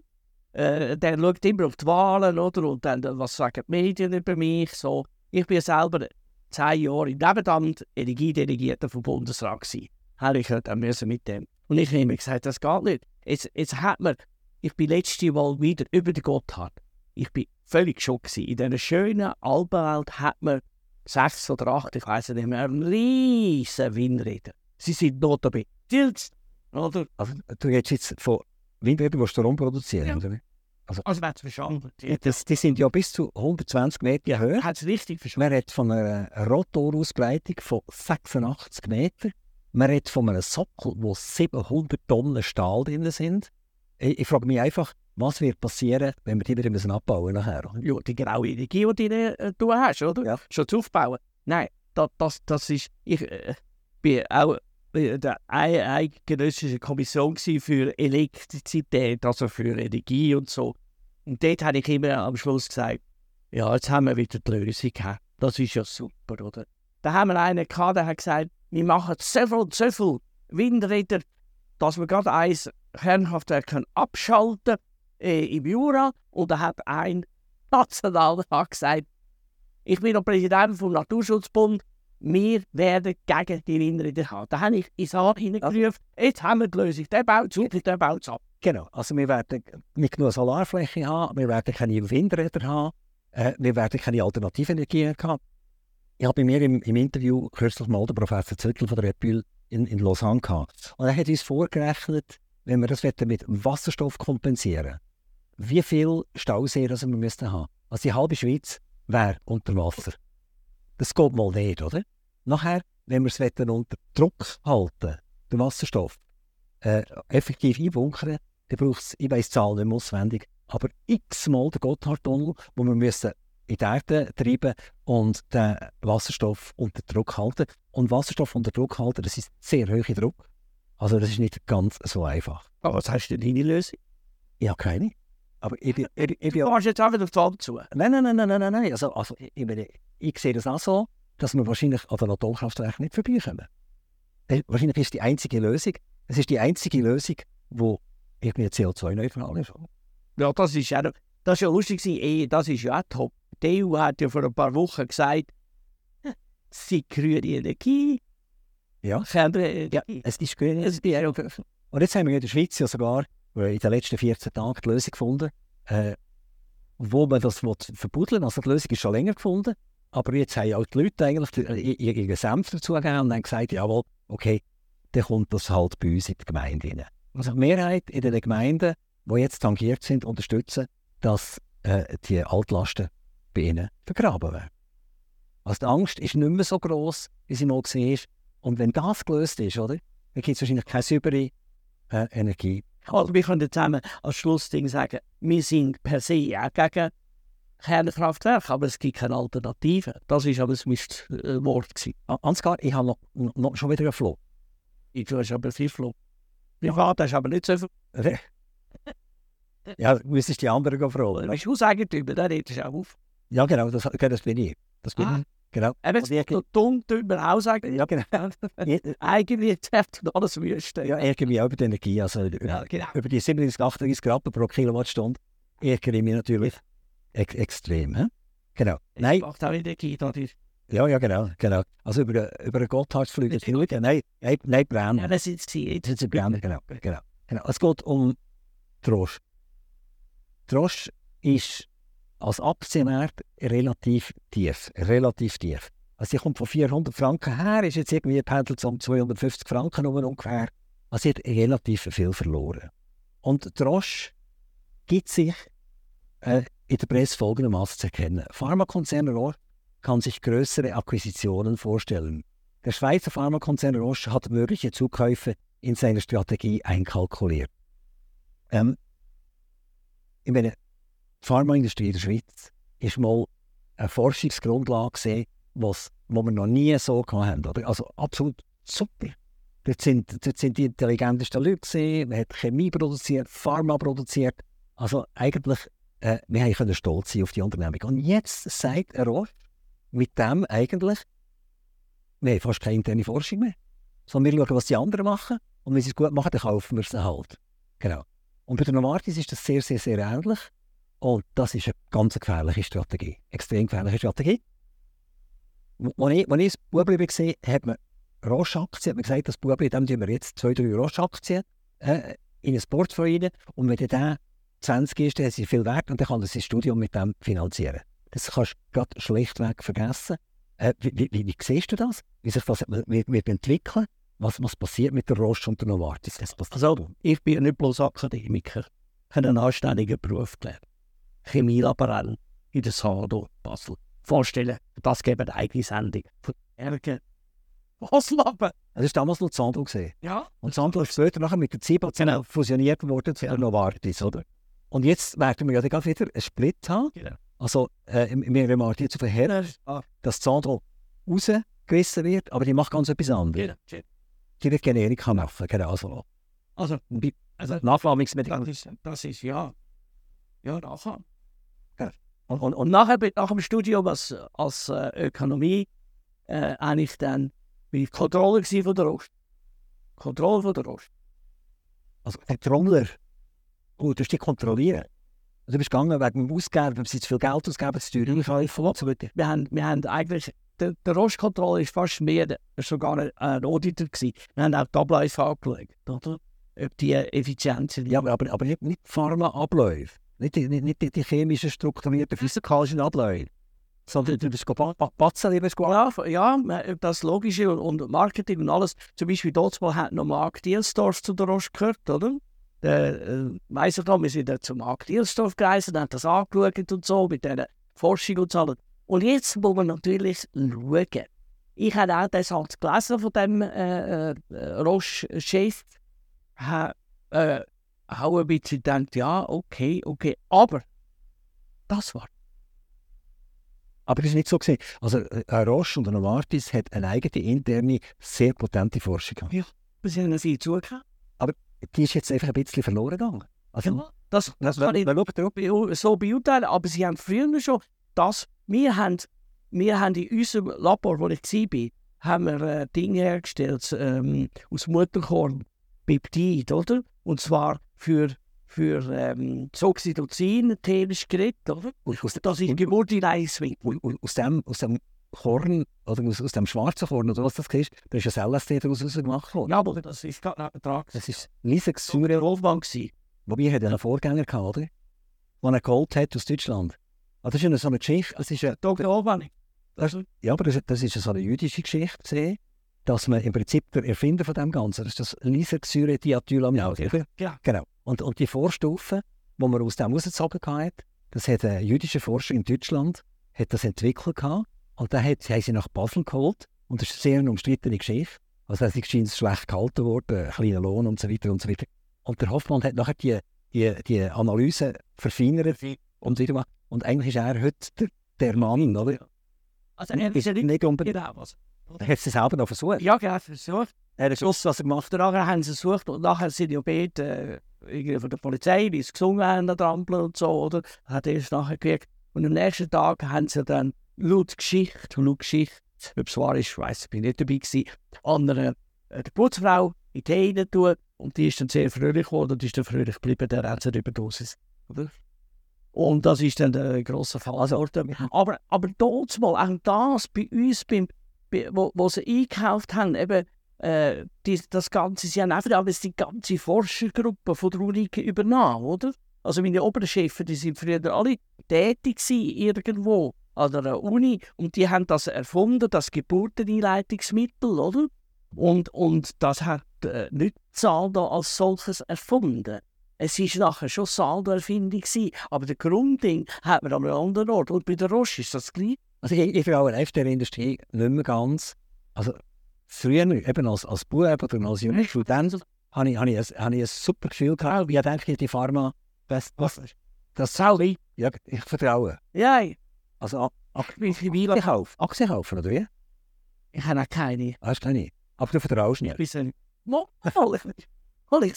Speaker 2: Äh, der schaut immer auf die Wahlen, oder? Und dann, äh, was sagen die Medien über mich? So. Ich bin selber zehn Jahre im Nebenamt Energiedelegierter vom Bundesrat gewesen. Habe ich halt auch müssen mit dem. Und ich habe immer gesagt, das geht nicht. Jetzt, jetzt hat man, ich bin letzte Mal wieder über den Gotthard. Ich bin völlig geschockt. In dieser schönen Alpenwelt hat man sechs oder acht, ich weiß nicht mehr, riesen Windräder. Sie sind notabene stillst, oder?
Speaker 1: Also du redest jetzt von Windrädern, die Strom produzieren,
Speaker 2: Ja.
Speaker 1: oder? nicht?
Speaker 2: Also, man hat es verstanden. Die,
Speaker 1: Das, die sind ja bis zu 120 Meter Höhe.
Speaker 2: hat es richtig verstanden.
Speaker 1: Man redet von einer Rotorausbreitung von 86 Metern. Man redet von einem Sockel, wo 700 Tonnen Stahl drin sind. Ich, ich frage mich einfach, was wird passieren, wenn wir die wieder müssen abbauen nachher?
Speaker 2: Ja, die graue Energie, die du äh, du hast, oder?
Speaker 1: Ja.
Speaker 2: Schon zu aufbauen. Nein, das, das, das ist. Ich äh, bin auch bei der ei- eidgenössischen Kommission für Elektrizität, also für Energie und so. Und dort habe ich immer am Schluss gesagt: Ja, jetzt haben wir wieder die Lösung gehabt. Das ist ja super, oder? Da haben wir einen gehabt, der hat gesagt: Wir machen so viel, so viel Windräder, dass wir gerade eins Kernkraftwerk abschalten äh, im Jura. Und da hat ein Nationalrat gesagt, ich bin noch Präsident vom Naturschutzbund wir werden gegen die Rinderrieder haben. Da habe ich ins Haar hineingerufen, jetzt haben wir die Lösung, der baut es auf und der baut es ab.
Speaker 1: Genau, also wir werden nicht nur Solarfläche haben, wir werden keine Windräder haben, äh, wir werden keine Alternativenergien haben. Ich habe bei mir im, im Interview kürzlich mal den Professor Züttel von der Repül in, in Lausanne gehabt. Und er hat uns vorgerechnet, wenn wir das mit Wasserstoff kompensieren wie viel Stauseen wir müssten haben. Also die halbe Schweiz wäre unter Wasser. Das geht mal nicht, oder? Nachher, wenn wir es unter Druck halten, den Wasserstoff, äh, effektiv einbunkern, dann braucht es, ich weiss die Zahl nicht mehr auswendig, aber x-mal den Gotthardtunnel, wo wir müssen in die Erde treiben und den Wasserstoff unter Druck halten. Und Wasserstoff unter Druck halten, das ist sehr hoher Druck. Also das ist nicht ganz so einfach.
Speaker 2: Aber was hast du denn deine Lösung?
Speaker 1: Habe keine. Aber ich, ich, ich, ich,
Speaker 2: du machst jetzt einfach auf die Wand zu.
Speaker 1: Nein, nein, nein, nein, nein, nein. Also, also ich, ich, ich sehe das auch so, dass wir wahrscheinlich an den Atomkraftwerken nicht vorbeikommen. Wahrscheinlich ist die einzige Lösung, es ist die einzige Lösung, die irgendwie CO2-neutral ist.
Speaker 2: Ja, das ist ja, das ist ja lustig, das ist ja top. Die EU hat ja vor ein paar Wochen gesagt, sie grüne Energie.
Speaker 1: Ja, ja es ist grüne Energie. Und jetzt haben wir in der Schweiz ja sogar in den letzten 14 Tagen die Lösung gefunden, äh, wo man das verbuddeln Also die Lösung ist schon länger gefunden, aber jetzt haben auch die Leute eigentlich ihren Senf dazu gegeben und haben gesagt, jawohl, okay, dann kommt das halt bei uns in die Gemeinde rein. Also die Mehrheit in den Gemeinden, die jetzt tangiert sind, unterstützen, dass äh, die Altlasten bei ihnen vergraben werden. Also die Angst ist nicht mehr so groß, wie sie mal war. Und wenn das gelöst ist, oder, dann gibt es wahrscheinlich keine saubere äh, Energie
Speaker 2: also wir können zusammen als Schlussding sagen, wir sind per se ja gegen Kernkraftwerke, aber es gibt keine Alternative. Das war aber das Mistwort.
Speaker 1: Ansgar, ich habe noch, noch, schon wieder einen Floh.
Speaker 2: Du hast aber viel Floh. Ja, das ist aber nicht so viel.
Speaker 1: ja, du müsstest die anderen fragen.
Speaker 2: Du, Hauseigentümer, der redet auch auf.
Speaker 1: Ja, genau, das, das bin ich. Das bin ah. ich. Genau.
Speaker 2: Eben, so dumm tut man auch sagen.
Speaker 1: Ja, genau.
Speaker 2: Eigentlich zerrt alles Wüste.
Speaker 1: Ja, irgendwie auch über die Energie. Also ja, genau. über die 37, 38 Grad pro Kilowattstunde ärgere ich mich natürlich ex extrem. He? Genau.
Speaker 2: Das Nein. macht auch Energie, natürlich.
Speaker 1: Ja, ja, genau. genau. Also über, über einen Gotthardflügel fliegen. Nein, nein, nein, Brenner.
Speaker 2: Ja, das ist sie.
Speaker 1: Das ist Brenner, genau, genau, genau. Es geht um Trosch. Trosch ist als Aktienwert relativ tief. Relativ tief. Also sie kommt von 400 Franken her, ist jetzt irgendwie pendelt um 250 Franken ungefähr. Also sie hat relativ viel verloren. Und Drosch gibt sich äh, in der Presse folgendermaßen zu erkennen. Pharmakonzern Roche kann sich größere Akquisitionen vorstellen. Der Schweizer Pharmakonzern Roche hat mögliche Zukäufe in seiner Strategie einkalkuliert. Ähm, ich meine, die Pharmaindustrie in der Schweiz ist mal eine Forschungsgrundlage gesehen, was, was wir noch nie so hatten. Oder? Also absolut super. Dort sind, dort sind die intelligentesten Leute gesehen, man hat Chemie produziert, Pharma produziert. Also eigentlich, äh, wir können stolz sein auf die Unternehmung. Und jetzt sagt er auch, mit dem eigentlich, wir haben fast keine interne Forschung mehr. Sondern wir schauen, was die anderen machen. Und wenn sie es gut machen, dann kaufen wir es halt. Genau. Und bei der Novartis ist das sehr, sehr, sehr ähnlich. Und das ist eine ganz gefährliche Strategie. Extrem gefährliche Strategie. Als ich, als ich das Bubli gesehen hat man Roche-Aktien, hat man gesagt, das Bubli, dem tun wir jetzt zwei, drei Roche-Aktien äh, in ein Portfolio rein. Und wenn der 20 ist, dann ist er viel wert und dann kann er sein Studium mit dem finanzieren. Das kannst du gerade schlichtweg vergessen. Äh, wie, wie, wie, siehst du das? Wie sich das wird, wird entwickeln? Was, was passiert mit der Roche und der Novartis?
Speaker 2: Also, ich bin nicht bloß Akademiker. Ich habe einen anständigen Beruf gelernt. Chemielaborant in der Sado Basel. Vorstellen, das gäbe eine eigene Sendung. Von Ärger. Was lappen?
Speaker 1: Das war damals noch. Gesehen.
Speaker 2: Ja.
Speaker 1: Und Sando ist später nachher mit der Ziba genau. fusioniert worden zu ja. Novartis, oder? Und jetzt werden wir ja dann wieder einen Split haben. Genau. Also, äh, wir auf den Herr, ah. dass Sandro rausgerissen wird, aber die macht ganz etwas anderes. Genau. Die wird Generika machen, genau so.
Speaker 2: Also, also
Speaker 1: Nachflammungsmittel.
Speaker 2: Das ist, das ist ja. Ja, nachher. Und, und, und nachher, nach dem Studium als, als äh, Ökonomie, äh, eigentlich dann bin ich Controller von der Rost. Controller von der Rost.
Speaker 1: Also Controller? Gut, du hast dich kontrollieren. Du bist gegangen wegen dem Ausgeben, wenn sie zu viel Geld ausgeben, zu teuer
Speaker 2: einkaufen. Wir haben, wir haben eigentlich der, der Rostkontrolle ist fast mehr der- sogar ein, ein Auditor gewesen. Wir haben auch die Abläufe angeschaut, oder? Ob die effizient sind.
Speaker 1: Ja, aber, aber, aber nicht, nicht Pharma-Abläufe. Nicht, die- nicht, die, die chemischen, strukturierten, physikalischen Abläufe. Sondern du bist ba ba Batzen
Speaker 2: Ja, f- ja, ma- das Logische und, und Marketing und alles. Zum Beispiel dort mal hat noch Mark Dielsdorf zu der Rost gehört, oder? Der, äh, weiss ich noch, wir sind dann zu Mark Dielsdorf gereist, haben das angeschaut und so, mit dieser Forschung und so. Und jetzt muss man natürlich schauen. Ich habe auch den Satz gelesen von dem äh, äh, Roche-Chef. habe äh, auch ein bisschen gedacht, ja, okay, okay, aber das war
Speaker 1: Aber das ist nicht so gesehen. Also äh, ein Roche und ein Novartis hat eine eigene interne, sehr potente Forschung gehabt.
Speaker 2: wir sind viel zugehört.
Speaker 1: Die ist jetzt einfach ein bisschen verloren gegangen. Also,
Speaker 2: Ja, das, das kann ich beu- so beurteilen, aber sie haben früher schon das, wir haben, wir haben in unserem Labor, wo ich war, haben wir äh, Dinge hergestellt ähm, aus Mutterkorn, Peptid, oder? Und zwar für, für ähm, das Oxytocin, theorisch geredet, oder?
Speaker 1: Und aus,
Speaker 2: Das ist Geburt in Eiswinkel.
Speaker 1: und- und aus, dem, aus dem Korn, oder aus, aus dem schwarzen Korn, oder was das ist, da ist ein LSD daraus gemacht worden.
Speaker 2: Ja, aber das ist gerade ein Betrag.
Speaker 1: Das ist Lysex-Säure,
Speaker 2: Wolfgang gewesen.
Speaker 1: wobei er einen Vorgänger gehabt, oder? Den er geholt hat aus Deutschland. Ah, das ist eine so eine Geschichte, das ist eine,
Speaker 2: Dr.
Speaker 1: Das, ja, aber das, das ist so eine jüdische Geschichte, dass man im Prinzip der Erfinder von dem Ganzen, das ist das Lysersäure-Diethylamid. oder?
Speaker 2: Ja.
Speaker 1: Genau. Und, und die Vorstufen, die man aus dem rausgezogen hat, das hat ein jüdischer Forscher in Deutschland hat das entwickelt gehabt, und dann hat, haben sie nach Basel geholt und das ist eine sehr umstrittene Geschichte. Also es ist schlecht gehalten worden, ein kleiner Lohn und so weiter und so weiter. Und der Hoffmann hat nachher die, die, die Analyse verfeinert und so weiter. Und eigentlich ist er heute der, der Mann, oder?
Speaker 2: Also er ist nicht
Speaker 1: unbedingt.
Speaker 2: was.
Speaker 1: Er hat es selber noch versucht.
Speaker 2: Ja, genau, versucht.
Speaker 1: Er hat gewusst, was er gemacht hat.
Speaker 2: Nachher haben sie gesucht und nachher sind ja beide äh, von der Polizei, die es gesungen haben, an Trampeln und so, oder? Hat erst nachher gekriegt. Und am nächsten Tag haben sie dann laut Geschichte, laut Geschichte, ob es wahr ist, weiss, ich bin nicht dabei gewesen, andere, äh, die Putzfrau in die Heide tun und die ist dann sehr fröhlich geworden und ist dann fröhlich geblieben, der hat sie Überdosis. Oder? Und das ist dann der grosse. Also, aber, aber dort auch das bei uns, beim, bei, wo, wo sie eingekauft haben, eben, äh, die, das Ganze, sie haben einfach alles die ganze Forschergruppe von der Uni übernommen, oder? Also meine Oberchefs, die sind früher alle tätig irgendwo an der Uni und die haben das erfunden, das Geburteneinleitungsmittel, oder? Und, und das hat äh, nicht Saldo als solches erfunden. Es war nachher schon Saldo-Erfindung, aber der Grundding hat man an einem anderen Ort. Und bei der Roche ist das gleich.
Speaker 1: Also ich, ich vertraue echt der Industrie nicht mehr ganz. Also früher, eben als, als Bub oder als junger Student, habe ich, habe, ich ein, habe ich ein super Gefühl gehabt. Ich denke, die Pharma, das, das, das
Speaker 2: Salvi?
Speaker 1: ja, ich vertraue.
Speaker 2: Ja,
Speaker 1: Also A- Ak-
Speaker 2: wie viel
Speaker 1: Aktien kaufen. Aktien kaufen, oder wie?
Speaker 2: Ich habe keine.
Speaker 1: Ist keine. Aber du vertraust nicht.
Speaker 2: Ich weiß ich nicht. Hol ich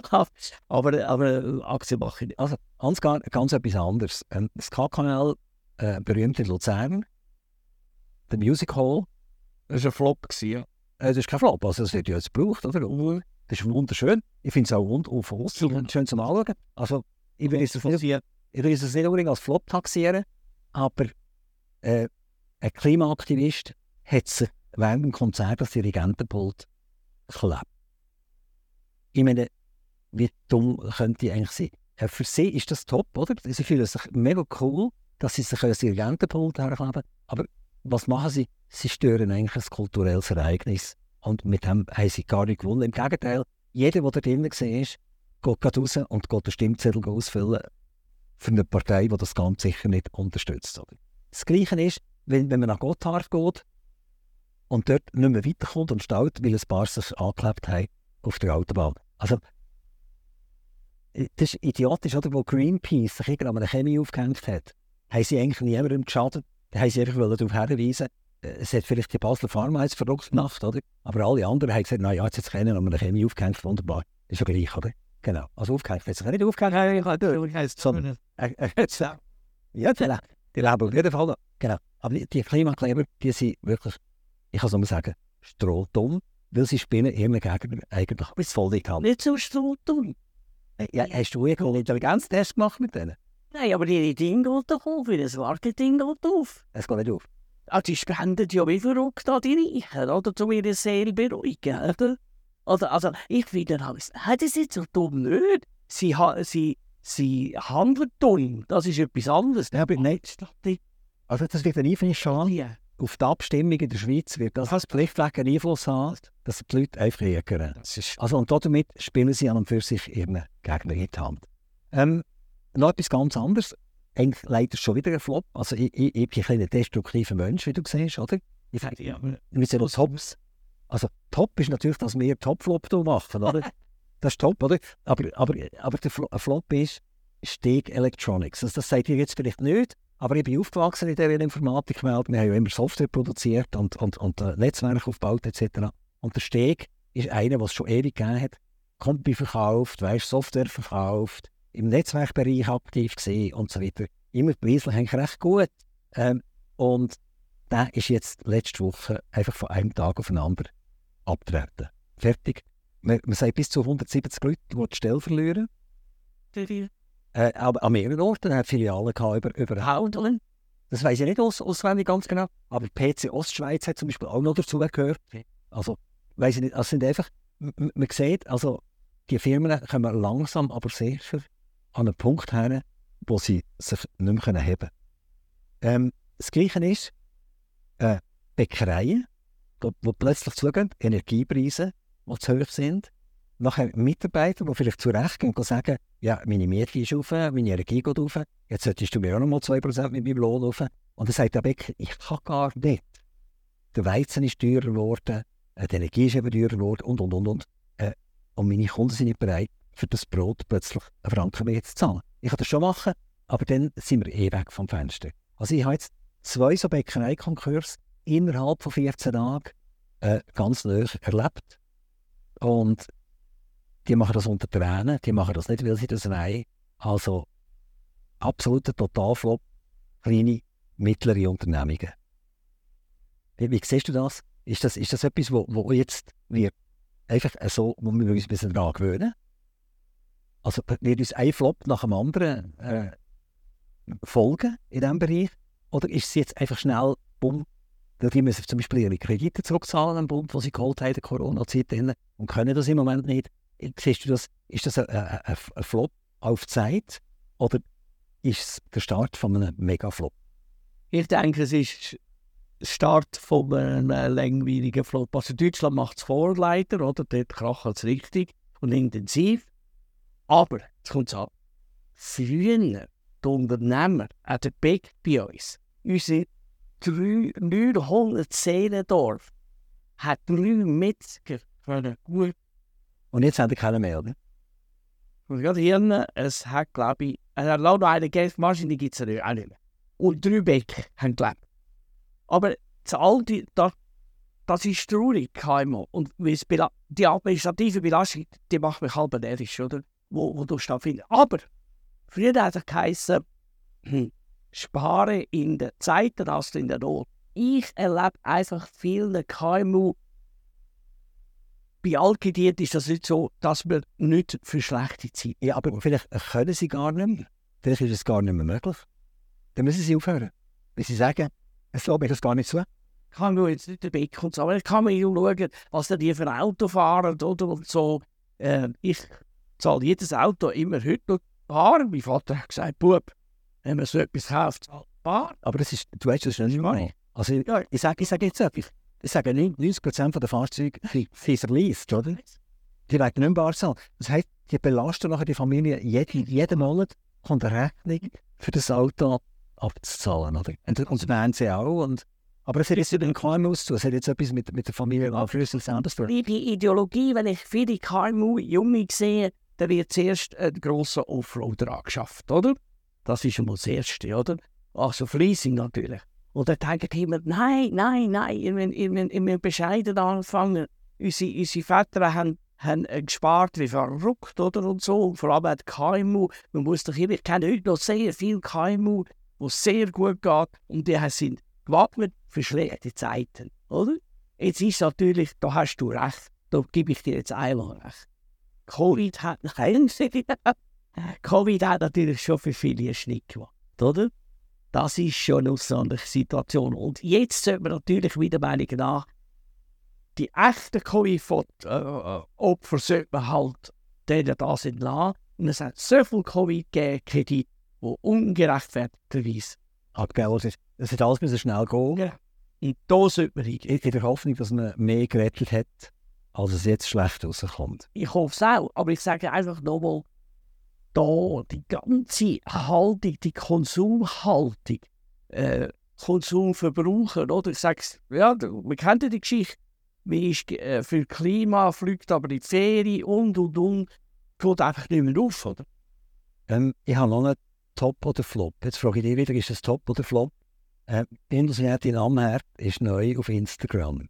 Speaker 2: drauf. Aber, aber Aktien mache ich nicht.
Speaker 1: Also, ganz, ganz etwas anderes. Das K-Kanal, äh, berühmt in Luzern, der Music Hall,
Speaker 2: Das war ein Flop, ja.
Speaker 1: äh, das ist kein Flop, also das wird ja jetzt gebraucht, oder? Und Das ist wunderschön. Ich finde es auch wund auf außen schön zum Anschauen. Also, ich will es nicht, ich will es nicht unbedingt als Flop taxieren, aber äh, ein Klimaaktivist hat sich während dem Konzert das Dirigentenpult geklebt. Ich meine, wie dumm könnte ich eigentlich sein? Äh, für sie ist das top, oder? Sie fühlen sich mega cool, dass sie sich ein Dirigentenpult herkleben. Aber was machen sie? Sie stören eigentlich ein kulturelles Ereignis. Und mit dem haben sie gar nicht gewonnen. Im Gegenteil, jeder, der da drinnen war, geht gerade raus und geht den Stimmzettel ausfüllen für eine Partei, die das ganz sicher nicht unterstützt. Das Gleiche ist, wenn, wenn man nach Gotthard geht und dort nicht mehr weiterkommt und staut, weil ein paar sich angeklebt haben auf der Autobahn. Also, äh, das ist idiotisch, oder? Wo Greenpeace sich an einer Chemie aufgehängt hat, haben sie eigentlich niemandem geschadet. Da haben sie einfach darauf hinweisen, äh, es hat vielleicht die Basler Pharma jetzt verrückt gemacht, oder? Aber alle anderen haben gesagt, na ja, jetzt hat sich keiner an einer Chemie aufgehängt, wunderbar. Ist ja gleich, oder? Genau. Also aufgehängt hat sich nicht aufgehängt, sondern er, er hat's auch. Ja, die, die leben auf jeden Fall noch. Genau. Aber die, Klimakleber, die sind wirklich, ich kann es nur sagen, strohdumm, weil sie spielen ihren Gegner eigentlich bis voll die Hand.
Speaker 2: Nicht so strohdumm.
Speaker 1: Ja, hast du einen Intelligenztest gemacht mit denen?
Speaker 2: Nein, aber die Dinge geht doch auf, das Marketing geht auf.
Speaker 1: Es geht nicht auf.
Speaker 2: ah, die spenden ja wie verrückt an die Reichen, oder? Um ihre Seele beruhigen, oder? Oder, also, ich finde das ist so dumm nicht. Sie, ha, sie, sie handeln dumm, das ist etwas anderes.
Speaker 1: Ja, aber nicht. Also das wird ein Einfluss haben. Auf die Abstimmung in der Schweiz wird das als Pflichtfläche einen Einfluss haben, dass die Leute einfach ärgern. Also, und damit spielen sie an und für sich ihren Gegner in die Hand. Ähm, noch etwas ganz anderes. Eigentlich leider schon wieder ein Flop. Also, ich, ich, ich bin ein destruktiver Mensch, wie du siehst, oder? Ich finde,
Speaker 2: ja.
Speaker 1: wir sind los Tops. Also, top ist natürlich, dass wir Top-Flop machen, oder? Das ist top, oder? Aber, aber, aber der Flop ist Steg Electronics. Also, das sagt ihr jetzt vielleicht nicht, aber ich bin aufgewachsen in dieser Informatikwelt. Wir haben ja immer Software produziert und, und, und äh, Netzwerke aufgebaut etc. Und der Steg ist einer, was schon ewig gegeben hat. Kompi verkauft, weißt, Software verkauft, im Netzwerkbereich aktiv gesehen und so weiter. Immer bewiesen, eigentlich recht gut. Ähm, und der ist jetzt letzte Woche einfach von einem Tag auf den anderen abtreten. Fertig. Man, man sagt bis zu 170 Leute, die die Stelle verlieren. Äh, aber an mehreren Orten. Hat Filialen gehabt über, über
Speaker 2: Haudeln.
Speaker 1: das weiß ich nicht aus, auswendig ganz genau. Aber PC Ostschweiz hat zum Beispiel auch noch dazu gehört. Also, weiß ich nicht, also sind einfach, man sieht, also die Firmen kommen langsam, aber sicher an einen Punkt her, wo sie sich nicht mehr heben können. Ähm, das Gleiche ist äh, Bäckereien, wo plötzlich zugehen, Energiepreise, die zu hoch sind. Nachher Mitarbeiter, die vielleicht zu Recht gehen und sagen, ja, meine Miete ist rauf, meine Energie geht rauf, jetzt solltest du mir auch noch mal 2% mit meinem Lohn rauf. Und dann sagt der Bäcker, ich kann gar nicht. Der Weizen ist teurer geworden, die Energie ist eben teurer geworden und, und, und, und. Äh, und meine Kunden sind nicht bereit, für das Brot plötzlich einen Franken mehr zu zahlen. Ich kann das schon machen, aber dann sind wir eh weg vom Fenster. Also ich habe jetzt zwei so Bäckereikonkurs innerhalb von 14 Tagen äh, ganz neu erlebt. Und die machen das unter Tränen, die machen das nicht, weil sie das wollen. Also absoluter Totalflop, kleine, mittlere Unternehmungen. Wie, wie siehst du das? Ist das, ist das etwas, wo, wo jetzt wird einfach so, wo wir uns ein bisschen daran gewöhnen? Also wird uns ein Flop nach dem anderen äh, folgen in diesem Bereich? Oder ist es jetzt einfach schnell, bumm, die müssen zum Beispiel ihre Kredite zurückzahlen am Bund, die sie geholt haben in der Corona-Zeit und können das im Moment nicht. Siehst du das, ist das ein, ein, ein Flop auf Zeit oder ist es der Start von einem Mega-Flop?
Speaker 2: Ich denke, es ist der Start von einem langweiligen Flop. Also Deutschland macht es vor, leider, oder? Dort kracht es richtig und intensiv. Aber, jetzt kommt es an, früher, die Unternehmer, auch der Big bei uns, unsere drei- 900 Seelendorf, hat drei Metzger können gut
Speaker 1: Und jetzt haben wir keine mehr, oder?
Speaker 2: Und gerade hier, es hat, glaube ich, es hat auch noch eine Geldmaschine, gibt es ja auch nicht mehr. Und drei Bäcker haben gelebt. Aber das alte, das, das ist traurig, KMO. Und es die administrative Belastung, die macht mich halb närrisch, oder? Wo, wo du stattfindet. Aber früher hat es geheißen, hm, spare in den Zeiten als in der Not. Ich erlebe einfach viele KMU, bei Allgediert ist das nicht so, dass wir nicht für schlechte Zeit
Speaker 1: Ja, aber vielleicht können sie gar nicht mehr. Vielleicht ist es gar nicht mehr möglich. Dann müssen sie aufhören. Weil sie sagen, es lässt mir das gar nicht zu.
Speaker 2: kann nur jetzt nicht den Weg und so, aber ich kann mir schauen, was die für ein Auto fahren oder und so. Äh, ich zahle jedes Auto immer heute noch bar. Mein Vater hat gesagt, Bub, wenn man so etwas kauft, zahlt bar.
Speaker 1: Aber das ist, du weißt, das ist nicht normal. Also ich,
Speaker 2: Ja.
Speaker 1: ich sage ich sag jetzt etwas. Ich sage, 90% der Fahrzeuge sind erleast, oder? Die werden nicht bar zahlen. Das heisst, die belasten nachher die Familie jeden, jeden Monat kommt eine Rechnung für das Auto abzuzahlen, oder? Und, und das werden sie auch. Und, aber es hat jetzt mit den KMUs zu, es hat jetzt etwas mit, mit der Familie Anflüssen selber zu tun.
Speaker 2: Liebe Ideologie, wenn ich viele KMU Junge sehe, dann wird zuerst ein grosser Offroader angeschafft, oder? Das ist schon mal das Erste, oder? Also Fleasing natürlich. Und dann die immer, nein, nein, nein, ihr müsst, ihr müsst, ihr müsst bescheiden anfangen. Unsere, unsere Väter haben, haben äh, gespart wie verrückt, oder? Und so. Und vor allem die KMU. Man muss doch immer, ich kenne heute noch sehr viele KMU, wo es sehr gut geht und die sind gewappnet für schlechte Zeiten, oder? Jetzt ist natürlich, da hast du recht, da gebe ich dir jetzt einmal recht. Covid hat, nein, Covid hat natürlich schon für viele einen Schnitt gemacht, oder? Das ist schon eine außerordentliche Situation. Und jetzt sollte man natürlich wieder Meinung nach die echten Covid-Opfer sollte man halt denen das entlassen. Und es hat so viel Covid gegeben, Kredit, die ungerechtfertigterweise
Speaker 1: abgebaut Es hat alles müssen schnell gehen.
Speaker 2: Ja. Und da sollte man hingehen.
Speaker 1: In der Hoffnung, dass man mehr gerettet hat, als es jetzt schlecht rauskommt.
Speaker 2: Ich hoffe es auch. Aber ich sage einfach nochmal, da die ganze Haltung, die Konsumhaltung, äh, Konsumverbraucher, oder? Ich sage ja, wir kennen die Geschichte. Man ist äh, für Klima, fliegt aber in die Ferien und und und. Geht einfach nicht mehr auf, oder?
Speaker 1: Ähm, ich habe noch einen Top oder Flop. Jetzt frage ich dich wieder, ist es Top oder Flop? Äh, Bundesrätin Amherd ist neu auf Instagram.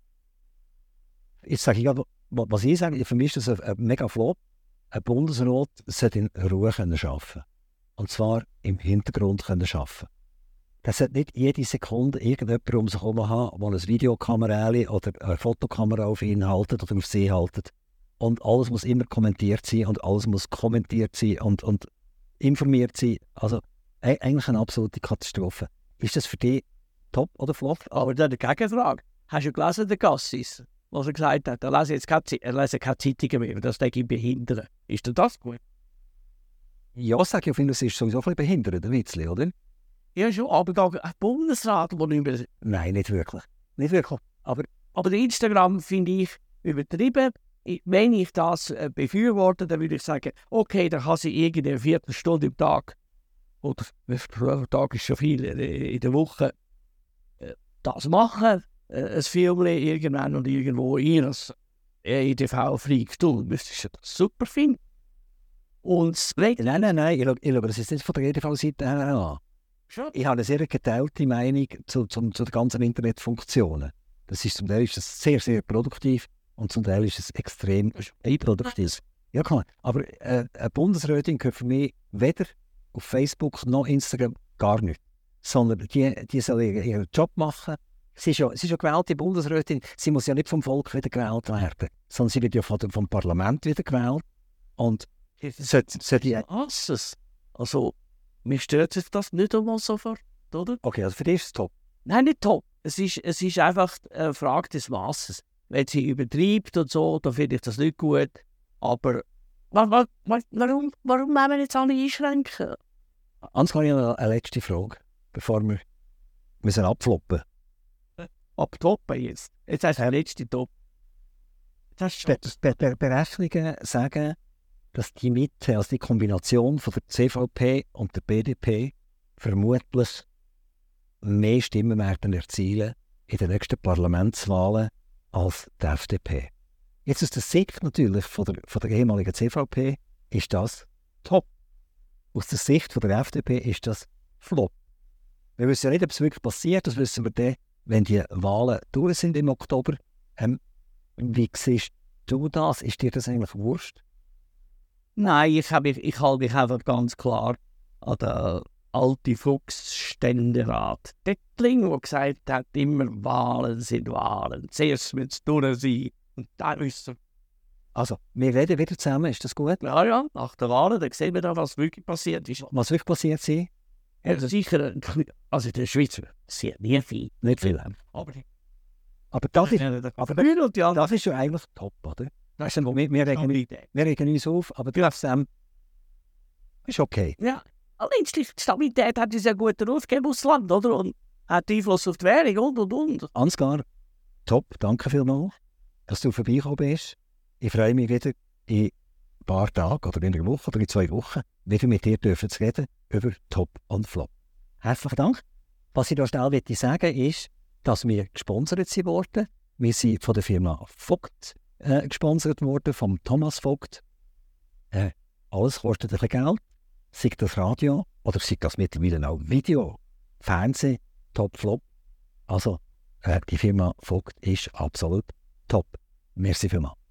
Speaker 1: Jetzt sage ich gerade, was ich sage, für mich ist das ein, ein mega Flop. Ein Bundesrat sollte in Ruhe können arbeiten Und zwar im Hintergrund können arbeiten Das sollte nicht jede Sekunde irgendjemand um sich herum haben, der eine Videokamera oder eine Fotokamera auf ihn haltet oder auf sie haltet. Und alles muss immer kommentiert sein und alles muss kommentiert sein und, und informiert sein. Also eigentlich eine absolute Katastrophe. Ist das für dich top oder flop?
Speaker 2: Aber dann eine Gegenfrage. Hast du gelesen, der Gassis? Was er gesagt hat, er lese jetzt keine, er lese keine Zeitungen mehr, das denke ich behindern. Ist denn das gut?
Speaker 1: Ja, sage ich auf jeden Fall, ist sowieso ein bisschen behindert, ein Witzli, oder?
Speaker 2: Ja, schon, aber da ein Bundesrat, der nicht mehr...
Speaker 1: Nein, nicht wirklich. Nicht wirklich. Aber,
Speaker 2: aber Instagram finde ich übertrieben. Wenn ich das äh, befürworte, dann würde ich sagen, okay, dann kann sie irgendeine Viertelstunde im Tag, oder der Tag ist schon viel, äh, in der Woche, äh, das machen äh, ein Film irgendwann und irgendwo EDV fliegt, du müsstest das super finden. Und
Speaker 1: nein, nein, nein, ich, ich glaube, das ist nicht von der EDV-Seite her an. Ich habe eine sehr geteilte Meinung zu, zu, zu den ganzen Internetfunktionen. Das ist, zum Teil ist das sehr, sehr produktiv und zum Teil ist es extrem produktiv. Ja, klar. Aber äh, eine Bundesrätin gehört für mich weder auf Facebook noch Instagram gar nicht. Sondern die, die soll ihren Job machen Sie ist, ja, sie ist ja gewählte Bundesrätin. Sie muss ja nicht vom Volk wieder gewählt werden, sondern sie wird ja vom, vom Parlament wieder gewählt. Und sollte, sollte die...
Speaker 2: Was? Also, mir stört sich das nicht einmal sofort, oder?
Speaker 1: Okay, also für dich ist es top.
Speaker 2: Nein, nicht top. Es ist, es ist einfach eine Frage des Maßes. Wenn sie übertreibt und so, dann finde ich das nicht gut. Aber warum, warum, warum wollen wir jetzt alle einschränken?
Speaker 1: Ans, habe ich noch eine letzte Frage, bevor wir müssen abfloppen
Speaker 2: abtoppen jetzt. Jetzt hast du den letzten Top.
Speaker 1: Be Be Be Berechnungen sagen, dass die Mitte, also die Kombination von der CVP und der BDP, vermutlich mehr Stimmen werden erzielen in den nächsten Parlamentswahlen als die FDP. Jetzt aus der Sicht natürlich von der, von der ehemaligen CVP ist das top. Aus der Sicht von der FDP ist das flop. Wir wissen ja nicht, ob es wirklich passiert, das wissen wir dann wenn die Wahlen durch sind im Oktober. Ähm, wie siehst du das? Ist dir das eigentlich wurscht?
Speaker 2: Nein, ich, habe, ich, ich halte mich einfach ganz klar an den alten Fuchsständerat Dettling, der gesagt hat, immer Wahlen sind Wahlen. Zuerst müssen es durch sein und dann müssen
Speaker 1: also, wir reden wieder zusammen, ist das gut?
Speaker 2: Ja, ja, nach der Wahl, dann sehen wir dann, was wirklich passiert ist.
Speaker 1: Was wirklich passiert ist?
Speaker 2: Also sicher, also der Schweiz sehr viel.
Speaker 1: Nicht viel.
Speaker 2: Aber,
Speaker 1: aber das ist, aber das, das ist ja eigentlich top, oder? Das ist, wir, wir, regen, wir regen uns auf, aber trotzdem ist okay.
Speaker 2: Ja, letztlich die Stabilität hat uns ja gut Ruf gegeben aus Land, oder? Und hat Einfluss auf die Währung und und und.
Speaker 1: Ansgar, top, danke vielmals, dass du vorbeigekommen bist. Ich freue mich wieder in paar Tagen oder in einer Woche oder in zwei Wochen wieder mit dir zu reden über Top und Flop. Herzlichen Dank. Was ich da schnell möchte sagen ist, dass wir gesponsert sind. Wir sind von der Firma Vogt äh, gesponsert worden, vom Thomas Vogt. Äh, alles kostet ein bisschen Geld. Sei das Radio oder sei das mittlerweile auch Video, Fernsehen, Top, Flop. Also, äh, die Firma Vogt ist absolut top. Merci vielmals.